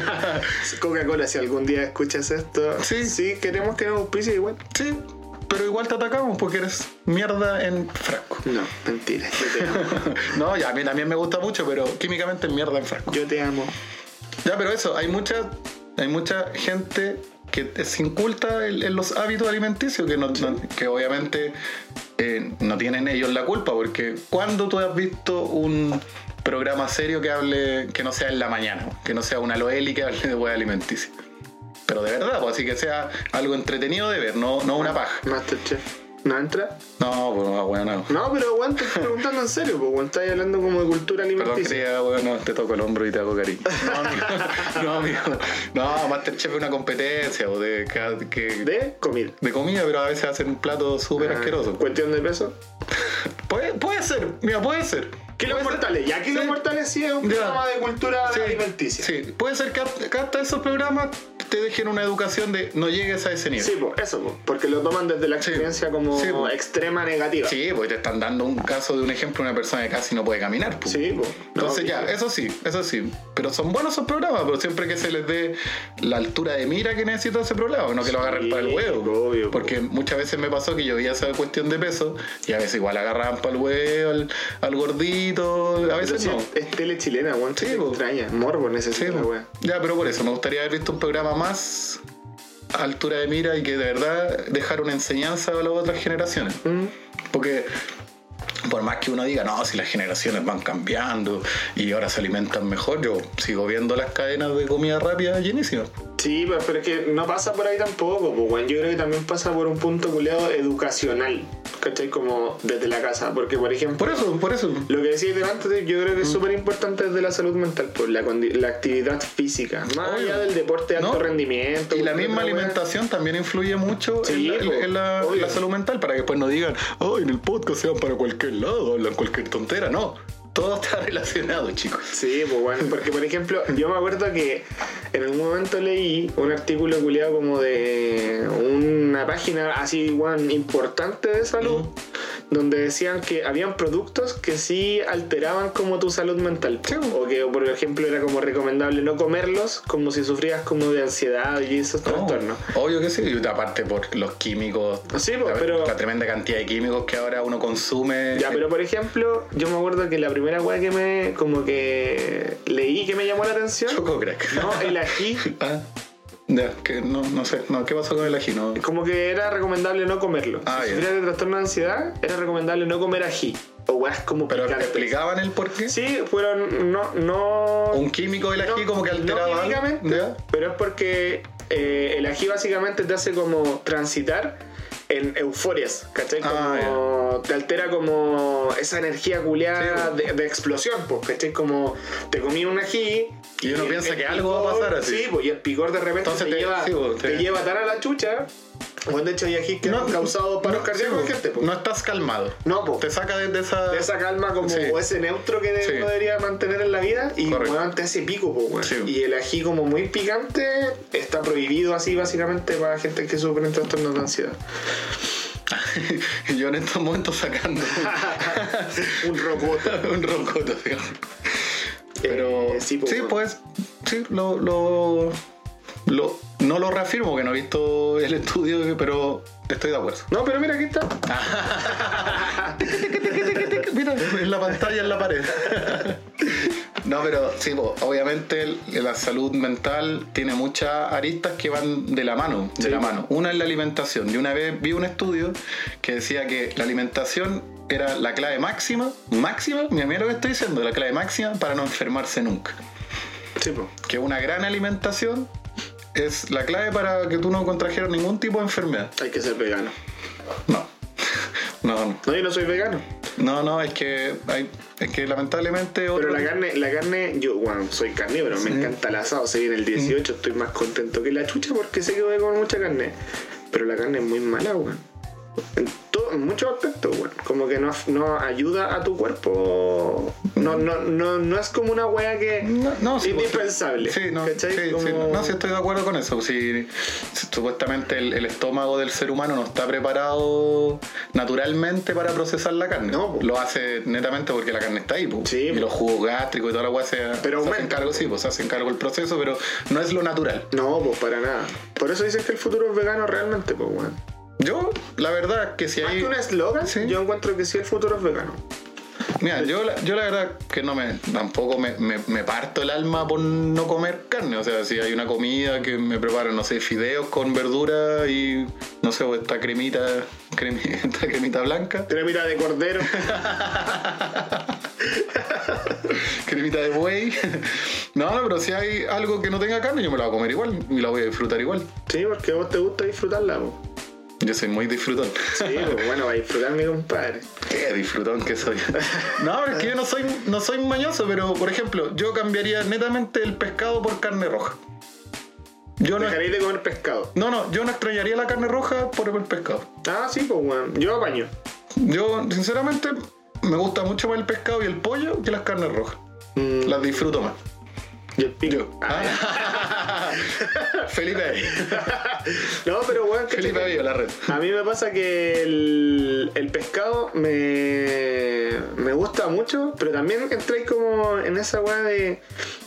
Coca-Cola, si algún día escuchas esto, Sí. sí queremos que nos auspicie igual. Sí, pero igual te atacamos porque eres mierda en frasco. No, mentira, yo te amo. no, ya, a mí también me gusta mucho, pero químicamente es mierda en frasco. Yo te amo. Ya, pero eso, hay mucha, hay mucha gente que se inculta en, en los hábitos alimenticios que, no, no- que obviamente eh, no tienen ellos la culpa, porque cuando tú has visto un programa serio que hable, que no sea en la mañana, que no sea una Loeli que hable de hueá alimenticia. pero de verdad, pues, así que sea algo entretenido de ver, no, no una paja. ¿No entra? No, pues no, bueno, no. No, pero weón, te estoy preguntando en serio, pues weón, estás hablando como de cultura Perdón, alimenticia. querida, bueno, te toco el hombro y te hago cariño. No, amigo. No, amigo. No, Masterchef es una competencia o de, que, De comida. de comida, pero a veces hacen un plato súper Ah, asqueroso. Cuestión de peso. Puede, puede ser, mira, puede ser. Kilos mortales. Ya Kilos Sí. mortales sí es un Ya. programa de cultura Sí, alimenticia. Sí, puede ser que hasta esos programas te dejen una educación de no llegues a ese nivel. Sí, pues eso, pues, porque lo toman desde la Sí. experiencia como Sí, pues. extrema negativa. Sí, porque te están dando un caso de un ejemplo de una persona que casi no puede caminar. pu. Sí, pues. No, Entonces ya, eso sí, eso sí. Pero son buenos esos programas, pero siempre que se les dé la altura de mira que necesita ese programa, no que lo agarren Sí, para el huevo. obvio, porque muchas veces me pasó que yo veía esa cuestión de peso y a veces igual agarraban para el huevo, al, al gordito, a Pero veces sí, no. Es tele chilena, weón. Sí, Sí, extraña. Morbo Sí, necesita, weón. ya, pero por eso me gustaría haber visto un programa más altura de mira y que de verdad dejar una enseñanza a las otras generaciones. Mm. Porque por más que uno diga, no, si las generaciones van cambiando y ahora se alimentan mejor, yo sigo viendo las cadenas de comida rápida llenísimas. Sí, pues, pero es que no pasa por ahí tampoco, pues. Yo creo que también pasa por un punto culeado educacional, ¿cachai? Como desde la casa. Porque, por ejemplo, Por eso, por eso. lo que decías delante, yo creo que es súper importante desde la salud mental, pues, la, la actividad física. Más Obvio. allá del deporte de alto ¿No? rendimiento. Y la misma alimentación también influye mucho Sí, en, la, po, en la- obvio. la salud mental para que después no digan, ay, en el podcast se van para cualquier lado, hablan cualquier tontera. No, todo está relacionado, chicos. Sí, pues bueno, porque por ejemplo, yo me acuerdo que en algún momento leí un artículo culiado como de una página así, igual importante de salud, donde decían que habían productos que sí alteraban como tu salud mental. Sí. O que, por ejemplo, era como recomendable no comerlos como si sufrías como de ansiedad y esos No, trastornos. obvio que sí, y aparte por los químicos, Sí, pues, la, pero- la tremenda cantidad de químicos que ahora uno consume. Ya, pero por ejemplo, yo me acuerdo que la primera weá que me como que leí que me llamó la atención, Choco crack. no, el ají. Ah, ya, que no, no sé, no, ¿qué pasó con el ají? No, Como que era recomendable no comerlo. Ah, si sufrías de trastorno de ansiedad, era recomendable no comer ají. O weas como pero picantes. explicaban el por qué. Sí, fueron no, no. Un químico del ají no- como que alteraba No pero es porque eh, el ají básicamente te hace como transitar en euforias, ¿cachai? Como Ah, te altera como esa energía culeada Sí, de, de explosión, pues, ¿cachai? Como te comí un ají Y uno el- piensa el que algo va a pasar así. Sí, pues, y el picor de repente Entonces te, te- lleva, sí, pues, te te- lleva tan a la chucha. Bueno, de hecho hay ají que han causado paros no, cardíacos sí, en gente, pues. no estás calmado. No, pues. Te saca de, de esa. de esa calma como Sí. ese neutro que Sí. uno debería mantener en la vida y weón, te hace pico po. Sí. y el ají como muy picante está prohibido así básicamente para gente que sufre de trastornos de ansiedad yo en estos momentos sacando un rocoto un rocoto, digamos. Pero Eh, sí, pues, bueno. pues, sí, lo, lo, lo- no lo reafirmo que no he visto el estudio, pero estoy de acuerdo. no pero mira aquí está Mira, en la pantalla, en la pared. No, pero sí, po, obviamente la salud mental tiene muchas aristas que van de la mano, de Sí. la mano. Una es la alimentación. Y una vez vi un estudio que decía que la alimentación era la clave máxima, máxima, mira, mira lo que estoy diciendo, la clave máxima para no enfermarse nunca. sí, po. Que una gran alimentación es la clave para que tú no contrajeras ningún tipo de enfermedad. hay que ser vegano No. No, no. no yo no soy vegano No, no, es que hay, es que lamentablemente pero otro- la carne la carne yo bueno soy carnívoro me encanta el asado se viene el 18 estoy más contento que la chucha porque sé que voy a comer mucha carne pero la carne es muy mala weón en, todo, en muchos aspectos, weón. Como que no, no ayuda a tu cuerpo. No, no, no, no es como una wea que No, no, sí, indispensable. Sí, no, sí, Como- no, sí estoy de acuerdo con eso. Sí, supuestamente el, el estómago del ser humano no está preparado naturalmente para procesar la carne. No, po. Lo hace netamente porque la carne está ahí. po. Sí, y los jugos gástricos y toda la weá se, Pero se hacen cargo, sí, pues se hacen cargo el proceso, pero no es lo natural. No, pues para nada. Por eso dicen que el futuro es vegano realmente, pues weón. Yo, la verdad, que si Más hay. que un eslogan, Sí. yo encuentro que sí el futuro es vegano. Mira, yo, la- yo la verdad que no me, tampoco me, me- me parto el alma por no comer carne. O sea, si hay una comida que me preparan, no sé, fideos con verdura y, no sé, o esta cremita, cremi- esta cremita blanca, Cremita de cordero. cremita de buey. No, no, pero si hay algo que no tenga carne, yo me la voy a comer igual y la voy a disfrutar igual. Sí, porque a vos te gusta disfrutarla, po. Yo soy muy disfrutón. Sí, pues bueno, va a disfrutar mi compadre. Qué disfrutón que soy. No, es que yo no soy, no soy mañoso, pero por ejemplo, yo cambiaría netamente el pescado por carne roja. Yo no, Dejaréis de comer pescado. no, no, yo no extrañaría la carne roja por el pescado. Ah, sí, pues bueno. Yo apaño. Yo, sinceramente, me gusta mucho más el pescado y el pollo que las carnes rojas. Mm, Las disfruto más. y el pico. Yo. Ah. Felipe. No, pero bueno, que Felipe ahí, la red. A mí me pasa que el, el pescado me, me gusta mucho, pero también entráis como en esa weá de.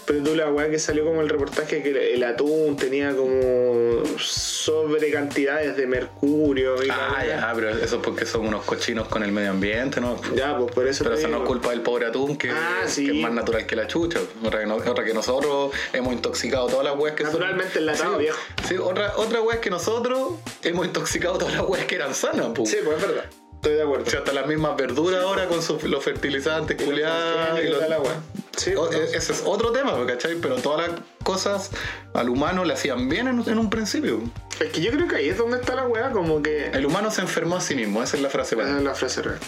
Pero tú la weá que salió como el reportaje que el atún tenía como sobre cantidades de mercurio y Ah, ya, pero eso es porque son unos cochinos con el medio ambiente, ¿no? Ya, pues por eso Pero te eso no es culpa del pobre atún, que, Ah, sí. que es más natural que la chucha. Otra que, no- otra que nosotros hemos intoxicado todas las weas que son- Naturalmente enlatado, sí, viejo. Sí, otra, otra wea es que nosotros hemos intoxicado todas las weas que eran sanas, pu. Sí, pues es verdad. Estoy de acuerdo. O sea, hasta las mismas verduras ahora con sus- los fertilizantes, culiados y los-. Sí, O- e- Ese es otro tema, ¿cachai? Pero todas las cosas al humano le hacían bien en, en un principio. Es que yo creo que ahí es donde está la weá, como que. El humano se enfermó a sí mismo, esa es la frase para Esa es la frase real.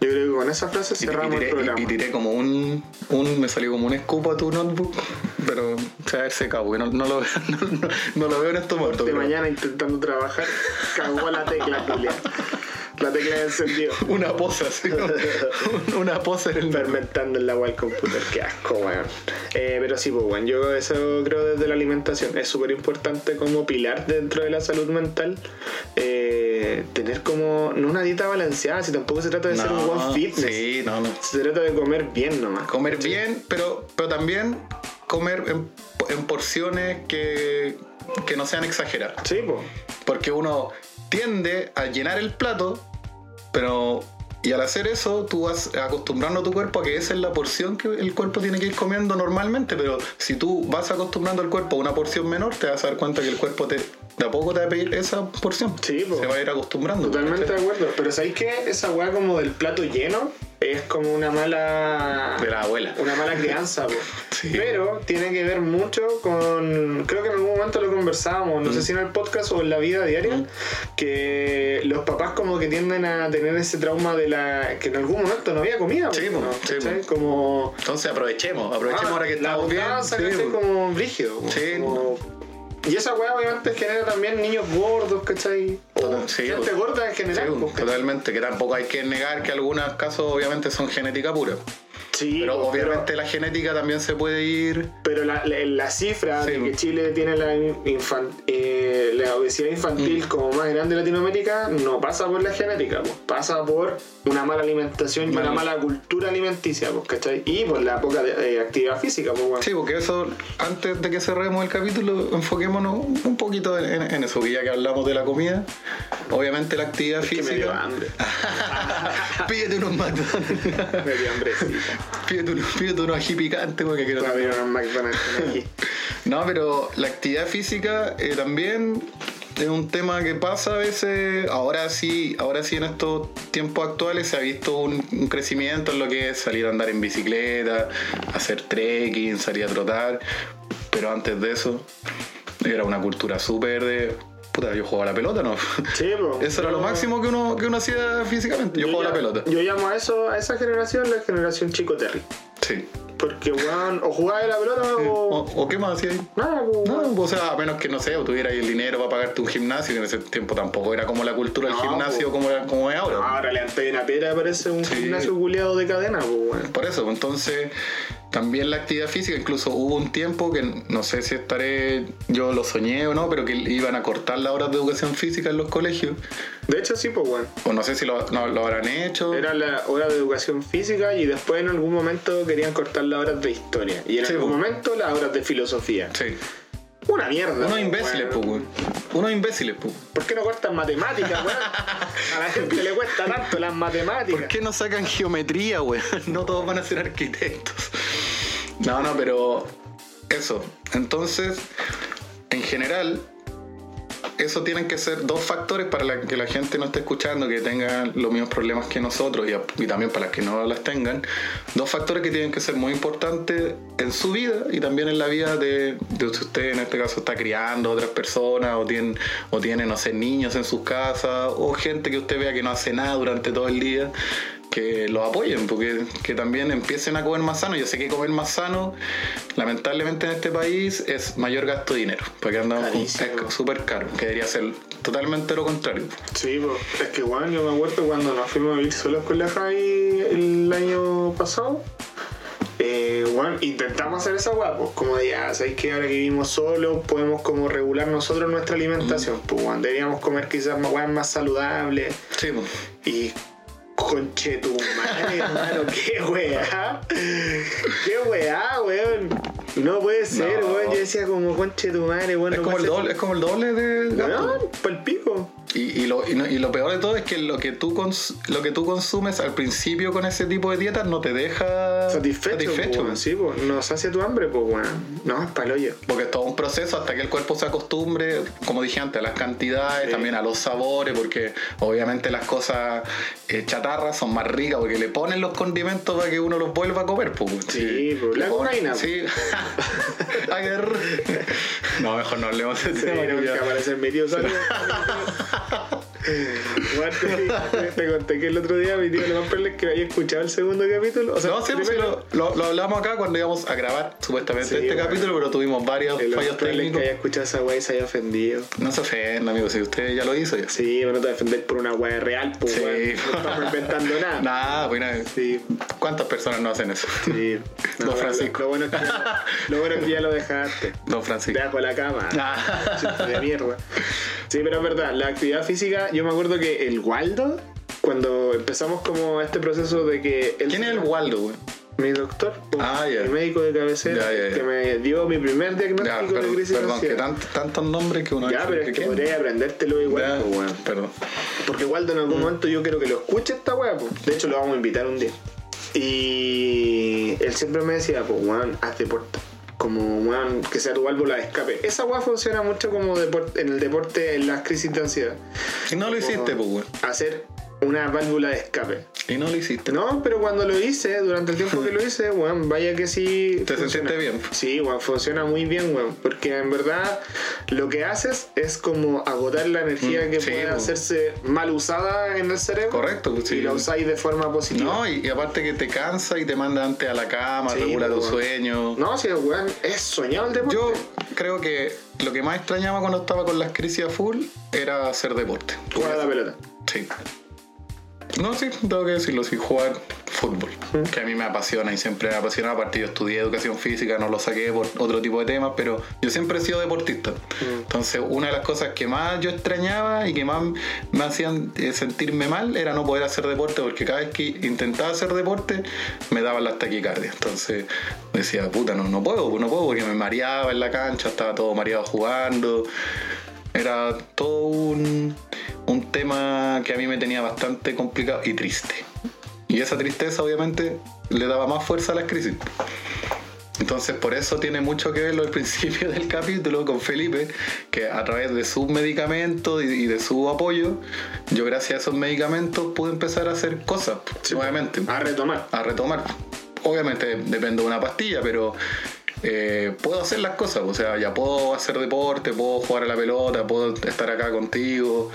Yo creo que con esa frase Y, y cerramos el tiré, programa. y- y tiré como un, un. Me salió como un escupo a tu notebook, pero se va a haber secado, porque no, no lo, veo- no, no- no lo veo en estos momentos. de pero mañana intentando trabajar, cagó la tecla, Julia. La tecla de encendido. Una así, como- una poza en el. Fermentando el agua del computador, qué asco, weón. Eh, pero sí, pues, weón, yo eso creo desde la alimentación. Es súper importante como pilar dentro de la salud mental. eh, tener como, no una dieta balanceada, si tampoco se trata de ser un buen fitness. Sí, no, no. Se trata de comer bien nomás. Comer bien, pero, pero también comer en, en porciones que, que no sean exageradas. Sí, pues. Porque uno tiende a llenar el plato, pero. Y al hacer eso, tú vas acostumbrando a tu cuerpo a que esa es la porción que el cuerpo tiene que ir comiendo normalmente. Pero si tú vas acostumbrando al cuerpo a una porción menor, te vas a dar cuenta que el cuerpo te, de a poco te va a pedir esa porción. Sí, po. Se va a ir acostumbrando. Totalmente de acuerdo. Pero ¿sabéis que esa weá como del plato lleno es como una mala. De la abuela. Una mala crianza. Sí. Pero tiene que ver mucho con. Creo que en algún momento lo conversábamos, Mm. no sé si en el podcast o en la vida diaria, que los papás como que tienden a tener ese trauma de la. que en algún momento no había comida, Sí, ¿no? sí, po. Como. Entonces aprovechemos, aprovechemos Ah, ahora que la estamos bien. abundancia, Sí, como brígido. Sí. Como- Y esa weá obviamente genera también niños gordos, ¿cachai? O Total- sí, gente po. gorda en general. Sí, po, ¿cachai? totalmente, que tampoco hay que negar que algunos casos obviamente son genética pura. Sí, Pero obviamente la genética también se puede ir. Pero la, la, la cifra Sí, de que Chile tiene la, infan- eh, la obesidad infantil Mm. como más grande de Latinoamérica no pasa por la genética, pues, pasa por una mala alimentación y Mal- una mala cultura alimenticia, pues, ¿cachai? Y por la poca eh, actividad física, pues, weón. Sí, porque eso, antes de que cerremos el capítulo, enfoquémonos un poquito en, en eso, que ya que hablamos de la comida, obviamente la actividad Es que me dio física. hambre. pídete unos McDonald's. me dio hambrecita. Pídete, unos, pídete unos ají picantes porque quiero unos McDonald's con. No, pero la actividad física eh, también es un tema que pasa a veces. Ahora sí, ahora sí en estos tiempos actuales se ha visto un, un crecimiento en lo que es salir a andar en bicicleta, hacer trekking, salir a trotar. Pero antes de eso era una cultura súper de. Puta, yo jugaba la pelota, ¿no? Sí, pues. Eso era lo Yo- máximo que uno, que uno hacía físicamente. Yo, jugaba a la pelota. Yo llamo a eso, a esa generación la generación Chico Terry. Sí. Porque, weón, o jugaba de la pelota ¿O, o. o qué más hacía ahí? Nada, pues, No, o sea, a menos que no sé, o tuviera ahí el dinero para pagarte un gimnasio, que en ese tiempo tampoco era como la cultura del No, gimnasio como, era- como es ahora. Ahora le han una piedra parece un Sí. gimnasio culiado de cadena, pues, weón. Por eso, entonces, también la actividad física, incluso hubo un tiempo que no sé si estaré, yo lo soñé o no, pero que iban a cortar las horas de educación física en los colegios. De hecho, sí, pues, weón. O no sé si lo, no, lo habrán hecho. Era la hora de educación física y después en algún momento querían cortar las horas de historia. Y en Sí, algún po. momento las horas de filosofía. Sí. Una mierda. Unos imbéciles, pues, weón. Unos imbéciles, pues. ¿Por qué no cortan matemáticas, weón? A la gente le cuesta tanto las matemáticas. ¿Por qué no sacan geometría, weón? No todos van a ser arquitectos. No, no, pero eso. Entonces, en general, eso tienen que ser dos factores para que la gente no esté escuchando, que tenga los mismos problemas que nosotros y, también para que no las tengan. Dos factores que tienen que ser muy importantes en su vida y también en la vida de, de usted en este caso está criando a otras personas o tiene, o tiene, no sé, niños en sus casas o gente que usted vea que no hace nada durante todo el día que los apoyen, porque que también empiecen a comer más sano. Yo sé que comer más sano, lamentablemente en este país, es mayor gasto de dinero, porque andamos súper caro, que debería ser totalmente lo contrario. Sí, po. es que bueno, yo me acuerdo cuando nos fuimos a vivir solos con la Javi el año pasado. Eh, bueno, intentamos hacer esa weá, pues como de ya, ¿sabéis que ahora que vivimos solos podemos como regular nosotros nuestra alimentación? Pues bueno, deberíamos comer quizás más weas más saludables Sí, pues. y conche tu madre, hermano, qué weá, qué weá, weón. No puede ser, No. weón. Yo decía como conche tu madre, weón. es, no como el ser. doble, es como el doble de. Weón, pa'l pico. Y, y lo, y, no- y lo peor de todo es que lo que, tú cons- lo que tú consumes al principio con ese tipo de dietas no te deja Satisfecho, po, weón. sí, pues, no sacia tu hambre, pues, weón. No, es pa'l hoyo. Porque es todo un proceso hasta que el cuerpo se acostumbre, como dije antes, a las cantidades, Sí. también a los sabores, porque obviamente las cosas eh, chatarras son más ricas porque le ponen los condimentos para que uno los vuelva a comer. Pues, Sí, pues, Le la cocaína, Sí. No, mejor no hablemos de ese Sí, tema. que aparece mi tío Salvo. Te, te conté que el otro día mi tío más probable es que había escuchado el segundo capítulo. O sea, No, sí, pues, primero, sí, lo, hablamos acá cuando íbamos a grabar supuestamente Sí, este bueno. capítulo, pero tuvimos varios el fallos es que técnicos. haya escuchado esa weá y se haya ofendido. No se ofenda, amigo, si usted ya lo hizo. Ya. Sí, pero no te a defender por una weá real, pues, Sí. No estamos inventando nada. Nada, pues nada. Sí, ¿Cuántas personas no hacen eso? sí. Don Francisco. Lo, bueno es que, lo bueno es que ya lo dejaste. Don Francisco. Debajo de la cama. Ah. De mierda. Sí, pero es verdad, la actividad física, yo me acuerdo que el Waldo, cuando empezamos como este proceso de que... él- ¿Quién es el Waldo, güey? Mi doctor, Ah, ya. mi médico de cabecera, que me dio mi primer diagnóstico de crisis perdón que ansiedad. tantos nombres que uno Ya, pero es que podría aprendértelo igual, po, weón. Perdón. Porque Waldo en algún momento yo quiero que lo escuche esta weá, po. De hecho, lo vamos a invitar un día. Y él siempre me decía, pues, weón, haz deporte. Como, weón, que sea tu válvula de escape. Esa weá funciona mucho como deporte, en el deporte en las crisis de ansiedad. Y no lo hiciste, pues. Hacer una válvula de escape. Y no lo hiciste. No, pero cuando lo hice, durante el tiempo que lo hice, weón, vaya que sí. ¿Te funciona. sentiste bien? Sí, weón, funciona muy bien, weón. Porque en verdad lo que haces es como agotar la energía Mm, que sí, puede weón. hacerse mal usada en el cerebro. Correcto, pues, sí. Y la usáis de forma positiva. No, y, y aparte que te cansa y te manda antes a la cama, Sí, regula tu sueño. No, sí, weón, es soñado el deporte. Yo creo que lo que más extrañaba cuando estaba con las crisis a full era hacer deporte. Jugar a la pelota. Sí. No, sí, tengo que decirlo, sí, jugar fútbol, que a mí me apasiona y siempre me ha apasionado. Aparte, yo estudié educación física, no lo saqué por otro tipo de temas, pero yo siempre he sido deportista. Entonces, una de las cosas que más yo extrañaba y que más me hacían eh, sentirme mal era no poder hacer deporte, porque cada vez que intentaba hacer deporte me daban las taquicardias. Entonces, decía, puta, no, no puedo, no puedo, porque me mareaba en la cancha, estaba todo mareado jugando. Era todo un, un tema que a mí me tenía bastante complicado y triste. Y esa tristeza obviamente le daba más fuerza a las crisis. Entonces por eso tiene mucho que ver lo del principio del capítulo con Felipe, que a través de sus medicamentos y, de su apoyo, yo gracias a esos medicamentos pude empezar a hacer cosas nuevamente A retomar. a retomar. Obviamente depende de una pastilla, pero eh, puedo hacer las cosas. O sea, ya puedo hacer deporte, puedo jugar a la pelota, puedo estar acá contigo,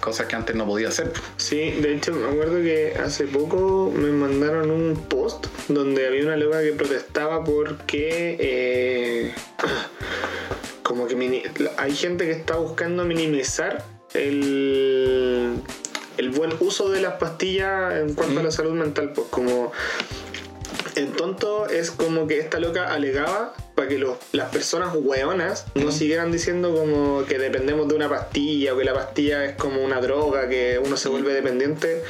cosas que antes no podía hacer. Sí, de hecho me acuerdo que hace poco me mandaron un post donde había una loca que protestaba porque eh, como que mini- hay gente que está buscando minimizar el, el buen uso de las pastillas en cuanto a la salud mental, pues como el tonto es como que esta loca alegaba para que los- las personas hueonas no siguieran diciendo como que dependemos de una pastilla o que la pastilla es como una droga, que uno se vuelve dependiente.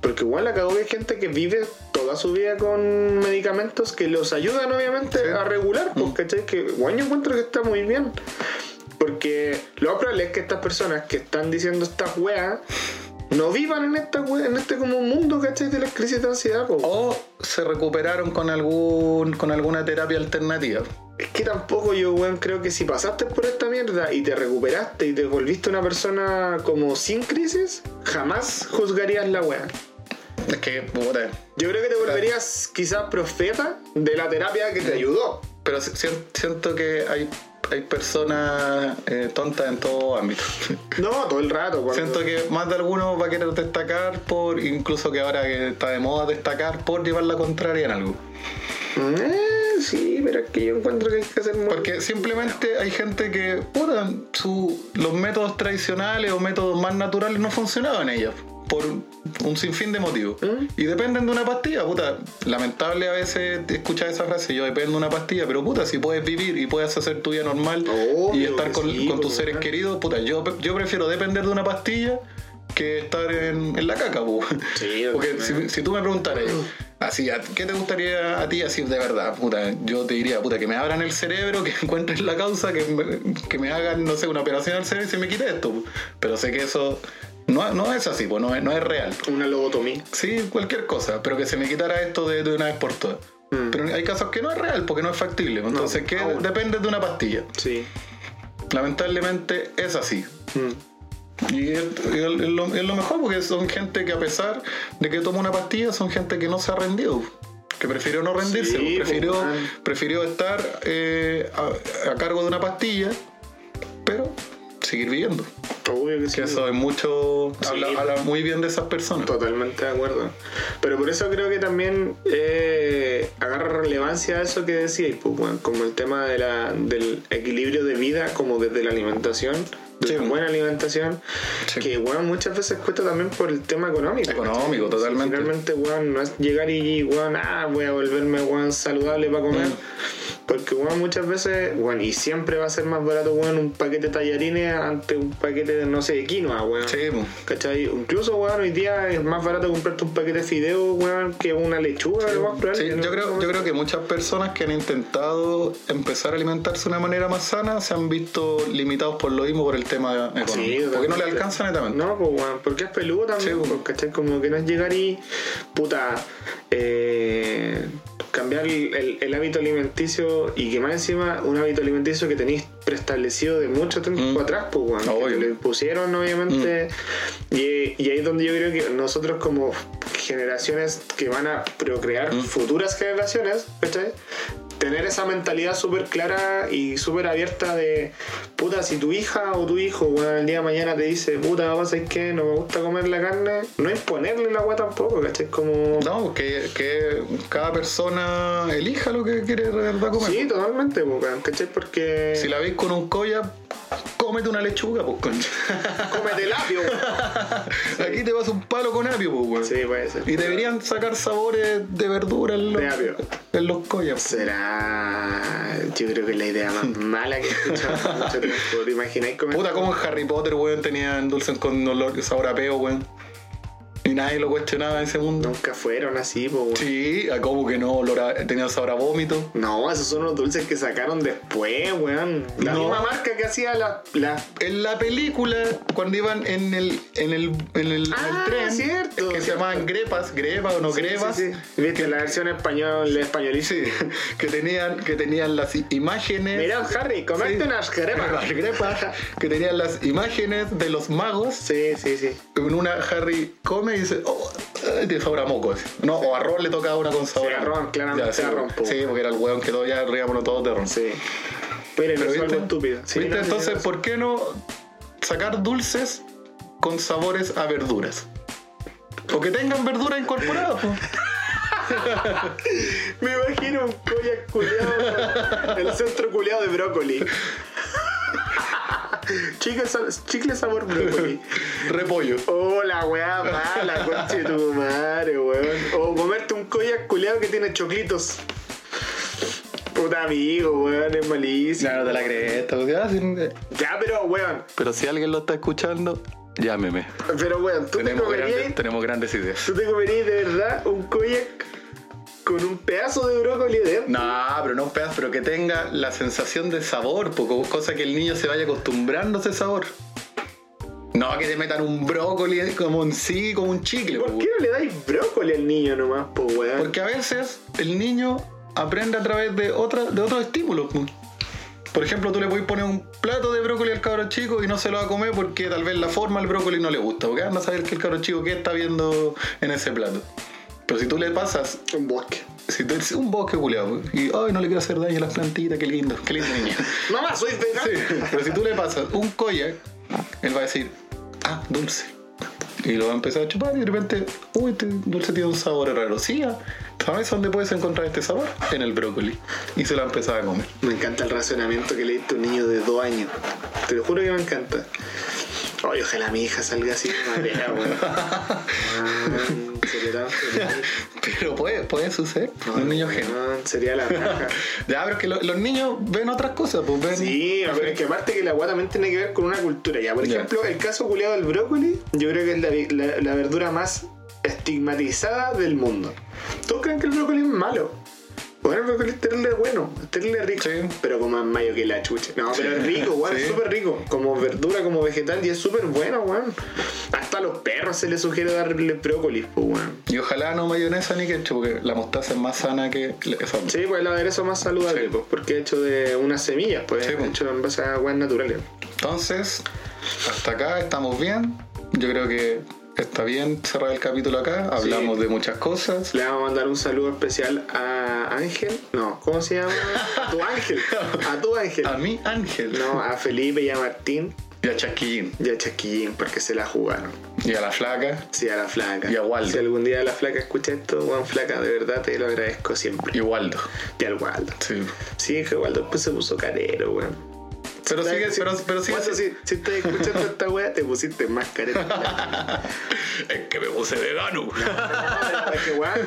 Porque igual la cagó que hay gente que vive toda su vida con medicamentos que los ayudan obviamente a regular, pues, ¿cachai? Que igual yo encuentro que está muy bien. Porque lo probable es que estas personas que están diciendo estas weas no vivan en esta en este como mundo, ¿cachai? De las crisis de ansiedad, po. O se recuperaron con algún con alguna terapia alternativa. Es que tampoco yo, weón, creo que si pasaste por esta mierda y te recuperaste y te volviste una persona como sin crisis, jamás juzgarías la wea. Es que, puta. Yo creo que te volverías quizás profeta de la terapia que te ayudó. Pero si- si- siento que hay, hay personas eh, tontas en todo ámbito. No, todo el rato. cuando- Siento que más de alguno va a querer destacar por, incluso que ahora que está de moda destacar, por llevar la contraria en algo. Eh, sí, pero es que yo encuentro que hay que hacer muy... Porque simplemente hay gente que, puta, su, los métodos tradicionales o métodos más naturales no funcionaban en ellas. Por un sinfín de motivos. ¿Mm? Y dependen de una pastilla, puta. Lamentable a veces escuchar esa frase, yo dependo de una pastilla, pero puta, si puedes vivir y puedes hacer tu vida normal Obvio y estar con, sí, con po, tus seres queridos, puta, yo, yo prefiero depender de una pastilla que estar en, en la caca, po. Sí, Porque si, si tú me preguntaras, así, ¿a- ¿qué te gustaría a ti así de verdad? Puta, yo te diría, puta, que me abran el cerebro, que encuentren la causa, que me, que me hagan, no sé, una operación al cerebro y se me quite esto. po. Pero sé que eso no, no es así, pues no es, no es real. Una lobotomía. Sí, cualquier cosa, pero que se me quitara esto de, de una vez por todas. Mm. Pero hay casos que no es real, porque no es factible. Entonces, que aún. depende de una pastilla. Sí. Lamentablemente es así. Mm. Y es, es lo, es lo mejor porque son gente que a pesar de que toma una pastilla, son gente que no se ha rendido. Que prefirió no rendirse, Sí, prefirió, pues, prefirió estar eh, a, a cargo de una pastilla, pero seguir viviendo. Obvio que sí. Eso es mucho. Sí, habla, habla muy bien de esas personas. Totalmente de acuerdo. Pero por eso creo que también eh, agarra relevancia a eso que decíais, pues, como el tema de la, del equilibrio de vida, como desde la alimentación, Sí. buena alimentación, Sí. que weón, muchas veces cuesta también por el tema económico. Económico, ¿cachai? totalmente. Finalmente, weón, no es llegar y, weón, ah, voy a volverme, weón, saludable para comer. Mm. Porque, weón, muchas veces, weón, y siempre va a ser más barato, weón, un paquete de tallarines ante un paquete de, no sé, de quinoa, weón. Sí. ¿Cachai? Incluso, weón, hoy día es más barato comprarte un paquete de fideos, weón, que una lechuga, lo más probable. Sí, no- yo creo, yo creo que muchas personas que han intentado empezar a alimentarse de una manera más sana se han visto limitados por lo mismo por el tema económico. Sí, porque no le alcanza netamente. No, pues, porque es peludo también, Sí, pues. ¿cachai? Como que no es llegar y, puta, eh, cambiar el, el- el hábito alimenticio y que más encima un hábito alimenticio que tenéis preestablecido de mucho tiempo Mm. atrás, pues, Obvio. te lo pusieron obviamente. Y, y ahí es donde yo creo que nosotros como generaciones que van a procrear Mm. futuras generaciones, ¿cachai? Tener esa mentalidad súper clara y súper abierta de, puta, si tu hija o tu hijo, bueno, el día de mañana te dice, puta, papá, ¿sabes qué? No me gusta comer la carne, no imponerle la agua tampoco, ¿cachai? Como... No, que, que cada persona elija lo que quiere de verdad comer. Sí, totalmente, ¿cachai? Porque... Si la veis con un colla, cómete una lechuga, pues concha. Cómete el apio, weón. Aquí te vas un palo con apio, pues, weón. Sí, puede ser. Y deberían sacar sabores de verdura en los, De apio. en los collas. pues. Será... Yo creo que es la idea más mala que he escuchado mucho tiempo. ¿Te imagináis comer? Puta, como en Harry Potter, weón, tenían dulces con olor, sabor a peo, weón. Y nadie lo cuestionaba en ese mundo. Nunca fueron así, weón. Sí, a como que no, olor tenía sabor a vómito. No, esos son los dulces que sacaron después, weón. La No. misma marca que hacía la... la... En la película, cuando iban en el, en el, en el, en Ah, el tren, cierto, que se llamaban grepas, grepas o no Sí, grepas, sí, sí. Viste la versión español, españoliza. Sí, que tenían, que tenían las imágenes. Mira, Harry, comerte unas cremas. Las grepas, que tenían las imágenes de los magos. Sí, sí, sí. En una Harry come y dice, oh, eh, tiene sabor a moco. así. No, o a ron le tocaba una con sabor Sí, a ron, claramente sí, a ron, po. Sí, porque era el hueón que todos ya riámonos todos de ron. Sí. Pero, Pero es viste, algo estúpido. Sí, ¿viste? no, sí, Entonces, ¿por qué no sacar dulces con sabores a verduras? O que tengan verduras incorporadas. po. Me imagino un collar culeado. el centro culeado de brócoli. Chicle, chicle sabor brócoli. Repollo. Oh, la weá mala, conche de tu madre, weón. O comerte un collar culeado que tiene choclitos. Puta amigo, weón, es malísimo. Ya no te la crees. ya, sí, Ya, pero weón. Pero si alguien lo está escuchando, llámeme. Pero weón, ¿tú te, Tenemos comerías, grandes, tenemos grandes ideas. ¿tú te comerías de verdad un koyak con un pedazo de brócoli dentro? No, pero no un pedazo, pero que tenga la sensación de sabor, poco, cosa que el niño se vaya acostumbrando a ese sabor. No, que te metan un brócoli como en sí, como un chicle. ¿Por po, qué no le dais brócoli al niño nomás, po weón? Porque a veces el niño aprende a través de, otra, de otros estímulos. po. Por ejemplo, tú le puedes poner un plato de brócoli al cabro chico y no se lo va a comer porque tal vez la forma del brócoli no le gusta. Porque anda a saber que el cabro chico qué está viendo en ese plato. Pero si tú le pasas, Un bosque. si tú eres un bosque culiado y ay, no le quiero hacer daño a las plantitas, qué lindo, qué lindo niño. Mamá, soy vegano. Sí, pero si tú le pasas un koyak, él va a decir, ah, dulce. Y lo va a empezar a chupar y de repente, uy, este dulce tiene un sabor raro. Sí, ah, ¿sabes dónde puedes encontrar este sabor? En el brócoli. Y se lo va a empezar a comer. Me encanta el razonamiento que le diste a un niño de dos años. Te lo juro que me encanta. Ay, ojalá mi hija salga así de madera, weón. Pero puede, puede suceder. un niño genio. Sería la raja. Ya, pero es que lo- los niños ven otras cosas, pues ven. Sí, pero es que aparte que la agua también tiene que ver con una cultura. Ya, por ejemplo, el caso culiado del brócoli, yo creo que es la, la- la verdura más estigmatizada del mundo. Todos creen que el brócoli es malo. Bueno, el brócoli es bueno, es terrible rico. Sí. Pero más mayo que la chucha. No, pero es rico, weón, es Sí. súper rico. Como verdura, como vegetal, y es súper bueno, weón. Hasta a los perros se les sugiere darle brócoli, pues, weón. Y ojalá no mayonesa ni ketchup, porque la mostaza es más sana que esa. Sí, pues el aderezo más saludable, Sí. pues, porque es hecho de unas semillas, pues, pues. hecho en base a aguas naturales. Entonces, hasta acá estamos bien. Yo creo que está bien cerrar el capítulo acá. Hablamos de muchas cosas. Le vamos a mandar un saludo especial a Ángel. No, ¿cómo se llama? A tu Ángel. A tu Ángel. A mi Ángel. No, a Felipe y a Martín Y a Chasquillín. y a Chasquillín porque se la jugaron. Y a la flaca. Sí, a la flaca. Y a Waldo. Si algún día la flaca escucha esto, Juan Flaca, de verdad te lo agradezco siempre. Y Waldo. Y al Waldo. Sí. Sí, que Waldo después se puso carero, weón. Pero sigue, Si- pero, pero sigue. Waldo, si, si estás escuchando esta weá, te pusiste más carero. Es que me puse vegano. Es que, weón,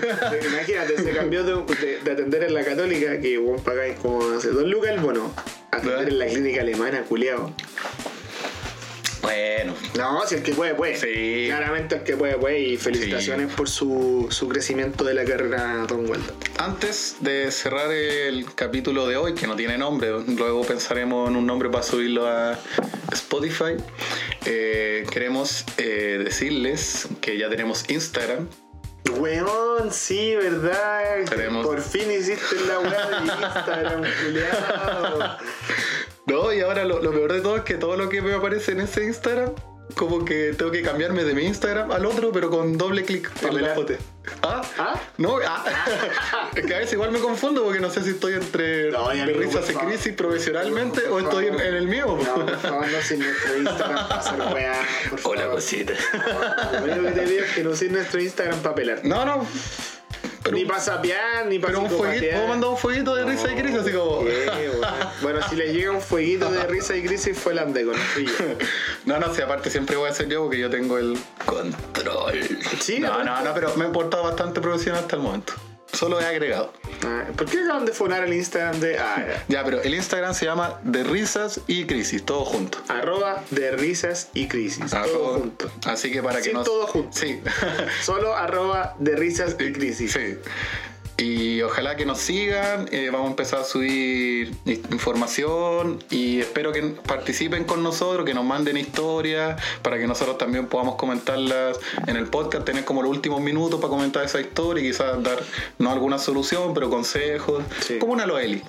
imagínate, se cambió de, de- de atender en la católica, que weón pagáis como hace dos lucas el bono, a atender en la clínica alemana, culiao. Bueno. No, si el que puede, puede. Sí. Claramente el que puede, puede. Y felicitaciones por su, su crecimiento de la carrera Tom Weldon. Antes de cerrar el capítulo de hoy, que no tiene nombre, luego pensaremos en un nombre para subirlo a Spotify, eh, queremos eh, decirles que ya tenemos Instagram. Weón, sí, ¿verdad? Tenemos- Por fin hiciste la weá de Instagram, culiao. No, y ahora lo, lo peor de todo es que todo lo que me aparece en ese Instagram, como que tengo que cambiarme de mi Instagram al otro, pero con doble clic en la foto. ¿Ah? ¿Ah? No, ah. es que a veces igual me confundo porque no sé si estoy entre No, risas y favor. crisis profesionalmente o estoy en, en el mío. No, por favor, no sin nuestro Instagram para hacer weá. Por favor. Hola, cosita. Lo único que te pido es que no uses nuestro Instagram para pelar. No, no. Pero, ni para sapear, ni para pero un fueguito, puedo mandar un fueguito de risa y crisis, así como. Bueno, si le llega un fueguito de risa y crisis fue el Andeco, no fui yo. No, no, si aparte siempre voy a ser yo porque yo tengo el control. Sí, no, ¿no? no, no, pero me he portado bastante profesional hasta el momento. Solo he agregado. ¿Por qué acaban de fonar el Instagram de ah, ya. Ya, pero el Instagram se llama De Risas y Crisis, todo junto. arroba de risas y crisis? Todo junto. Así que para que Sí, no. todo junto. Sí. Solo arroba de risas y crisis. Sí. Y ojalá que nos sigan, eh, vamos a empezar a subir información y espero que participen con nosotros, que nos manden historias para que nosotros también podamos comentarlas en el podcast, tener como los últimos minutos para comentar esa historia y quizás dar no alguna solución, pero consejos, Sí. como una Loeli.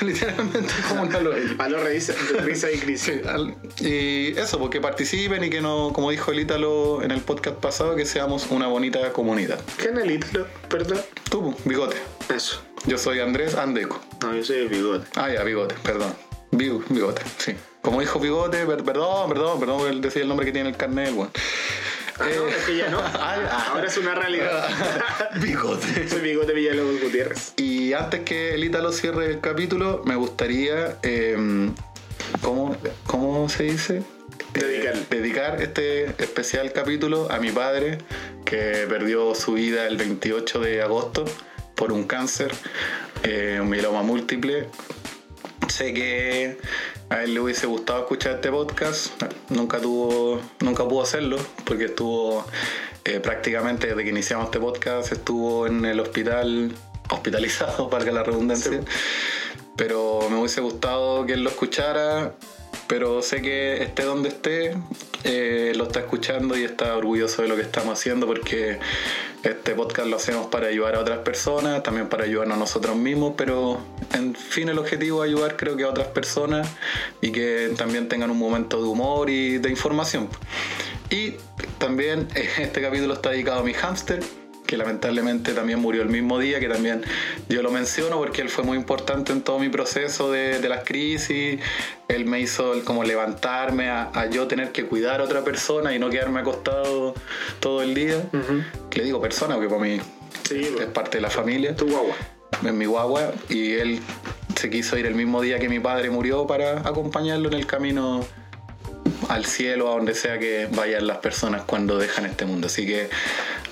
Literalmente como una Loeli. A los risas de risas y crisis. Sí, al- y eso, porque participen y que no, como dijo el Ítalo en el podcast pasado, que seamos una bonita comunidad. ¿Qué analítalo? Perdón. Tú, bigote. Eso. Yo soy Andrés Andeco. No, yo soy el bigote. Ah, ya, bigote, perdón. Bigo- bigote, sí. Como dijo bigote, per- perdón, perdón, perdón, por decir el nombre que tiene el carnet, weón. Ah, no, es que ya no. ah. Ahora es una realidad. bigote. soy bigote Villalobos Gutiérrez. Y antes que el Ítalo cierre el capítulo, me gustaría. eh, ¿cómo, ¿Cómo se dice? Dedicar. Eh, dedicar este especial capítulo a mi padre, que perdió su vida el 28 de agosto por un cáncer, eh, un mieloma múltiple. Sé que a él le hubiese gustado escuchar este podcast. Nunca tuvo, nunca pudo hacerlo porque estuvo eh, prácticamente desde que iniciamos este podcast estuvo en el hospital hospitalizado, valga la redundancia. Pero me hubiese gustado que él lo escuchara pero sé que esté donde esté, eh, lo está escuchando y está orgulloso de lo que estamos haciendo porque este podcast lo hacemos para ayudar a otras personas, también para ayudarnos a nosotros mismos, pero en fin el objetivo es ayudar creo que a otras personas y que también tengan un momento de humor y de información. Y también este capítulo está dedicado a mi hámster que lamentablemente también murió el mismo día, que también yo lo menciono porque él fue muy importante en todo mi proceso de, las crisis, él me hizo como levantarme a, yo tener que cuidar a otra persona y no quedarme acostado todo el día. Le digo persona porque para mí es parte de la familia. Tu guagua. Es mi guagua y él se quiso ir el mismo día que mi padre murió para acompañarlo en el camino al cielo, a donde sea que vayan las personas cuando dejan este mundo. Así que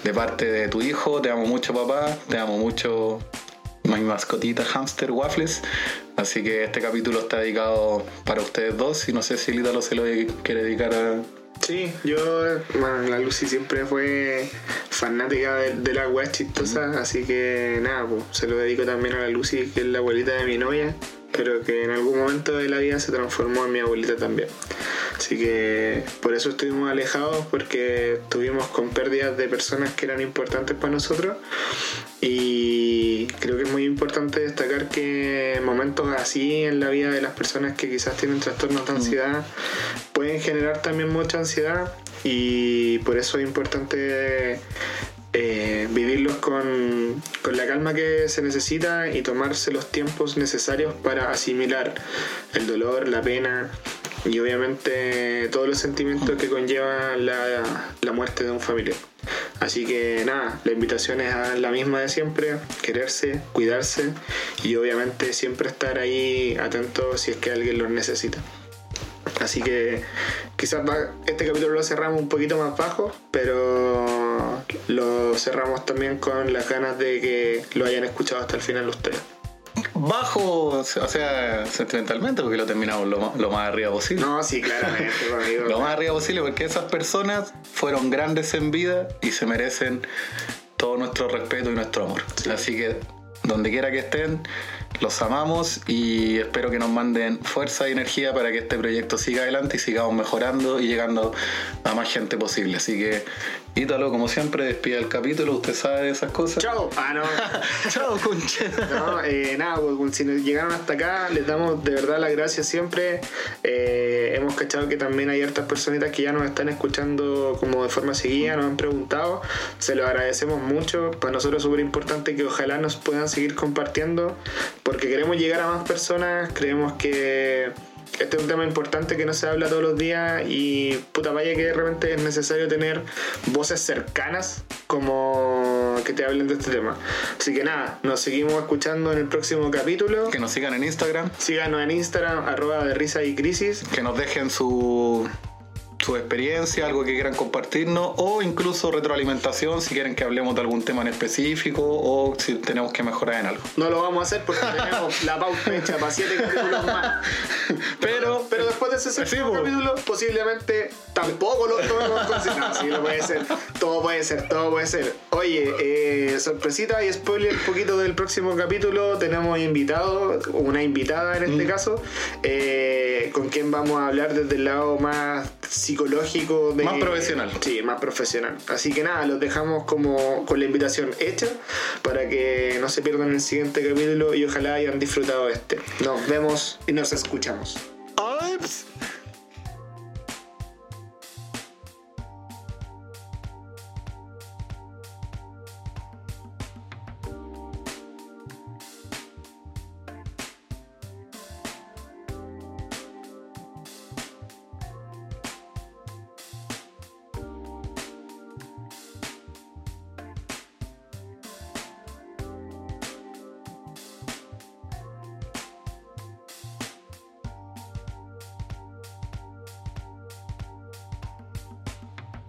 de parte de tu hijo, te amo mucho papá, te amo mucho mi mascotita hamster waffles. Así que este capítulo está dedicado para ustedes dos y no sé si Lítalo se lo quiere dedicar a... Sí, yo, bueno, la Lucy siempre fue fanática de, la las chistosa, así que nada, pues, se lo dedico también a la Lucy, que es la abuelita de mi novia, pero que en algún momento de la vida se transformó en mi abuelita también. Así que por eso estuvimos alejados, porque estuvimos con pérdidas de personas que eran importantes para nosotros. Y creo que es muy importante destacar que momentos así en la vida de las personas que quizás tienen trastornos de mm. ansiedad pueden generar también mucha ansiedad y por eso es importante eh, vivirlos con, con, la calma que se necesita y tomarse los tiempos necesarios para asimilar el dolor, la pena y obviamente todos los sentimientos que conlleva la, la muerte de un familiar. Así que nada, la invitación es a la misma de siempre, quererse, cuidarse y obviamente siempre estar ahí atento si es que alguien lo necesita. Así que quizás este capítulo lo cerramos un poquito más bajo, pero lo cerramos también con las ganas de que lo hayan escuchado hasta el final ustedes bajo, o sea, sentimentalmente, porque lo terminamos lo, más arriba posible. No, sí, claramente, lo más arriba posible, porque esas personas fueron grandes en vida y se merecen todo nuestro respeto y nuestro amor. Así que, donde quiera que estén, los amamos y espero que nos manden fuerza y energía para que este proyecto siga adelante y sigamos mejorando y llegando a más gente posible. Así que Ítalo, como siempre, despide el capítulo, usted sabe esas cosas. Chao. Ah, no. Chao, concha. No, eh, nada, pues, si nos llegaron hasta acá, les damos de verdad las gracias siempre. Eh, hemos cachado que también hay hartas personitas que ya nos están escuchando como de forma seguida, nos han preguntado. Se lo agradecemos mucho. Para nosotros es súper importante que ojalá nos puedan seguir compartiendo, porque queremos llegar a más personas, creemos que este es un tema importante que no se habla todos los días y puta vaya que de repente es necesario tener voces cercanas como que te hablen de este tema. Así que nada, nos seguimos escuchando en el próximo capítulo. Que nos sigan en Instagram. Síganos en Instagram, arroba de risa y crisis. Que nos dejen su su experiencia, algo que quieran compartirnos o incluso retroalimentación si quieren que hablemos de algún tema en específico o si tenemos que mejorar en algo. No lo vamos a hacer porque tenemos la pauta hecha para siete capítulos más. Pero, pero después de ese séptimo capítulo, posiblemente tampoco lo tomemos en No, sí, lo puede ser. Todo puede ser, todo puede ser. Oye, eh, sorpresita y spoiler un poquito del próximo capítulo. Tenemos invitado, una invitada en este mm. caso, eh, con quien vamos a hablar desde el lado más psicológico. Más profesional. Sí, más profesional. Así que nada, los dejamos como con la invitación hecha para que no se pierdan el siguiente capítulo y ojalá hayan disfrutado este. Nos vemos y nos escuchamos. Ops.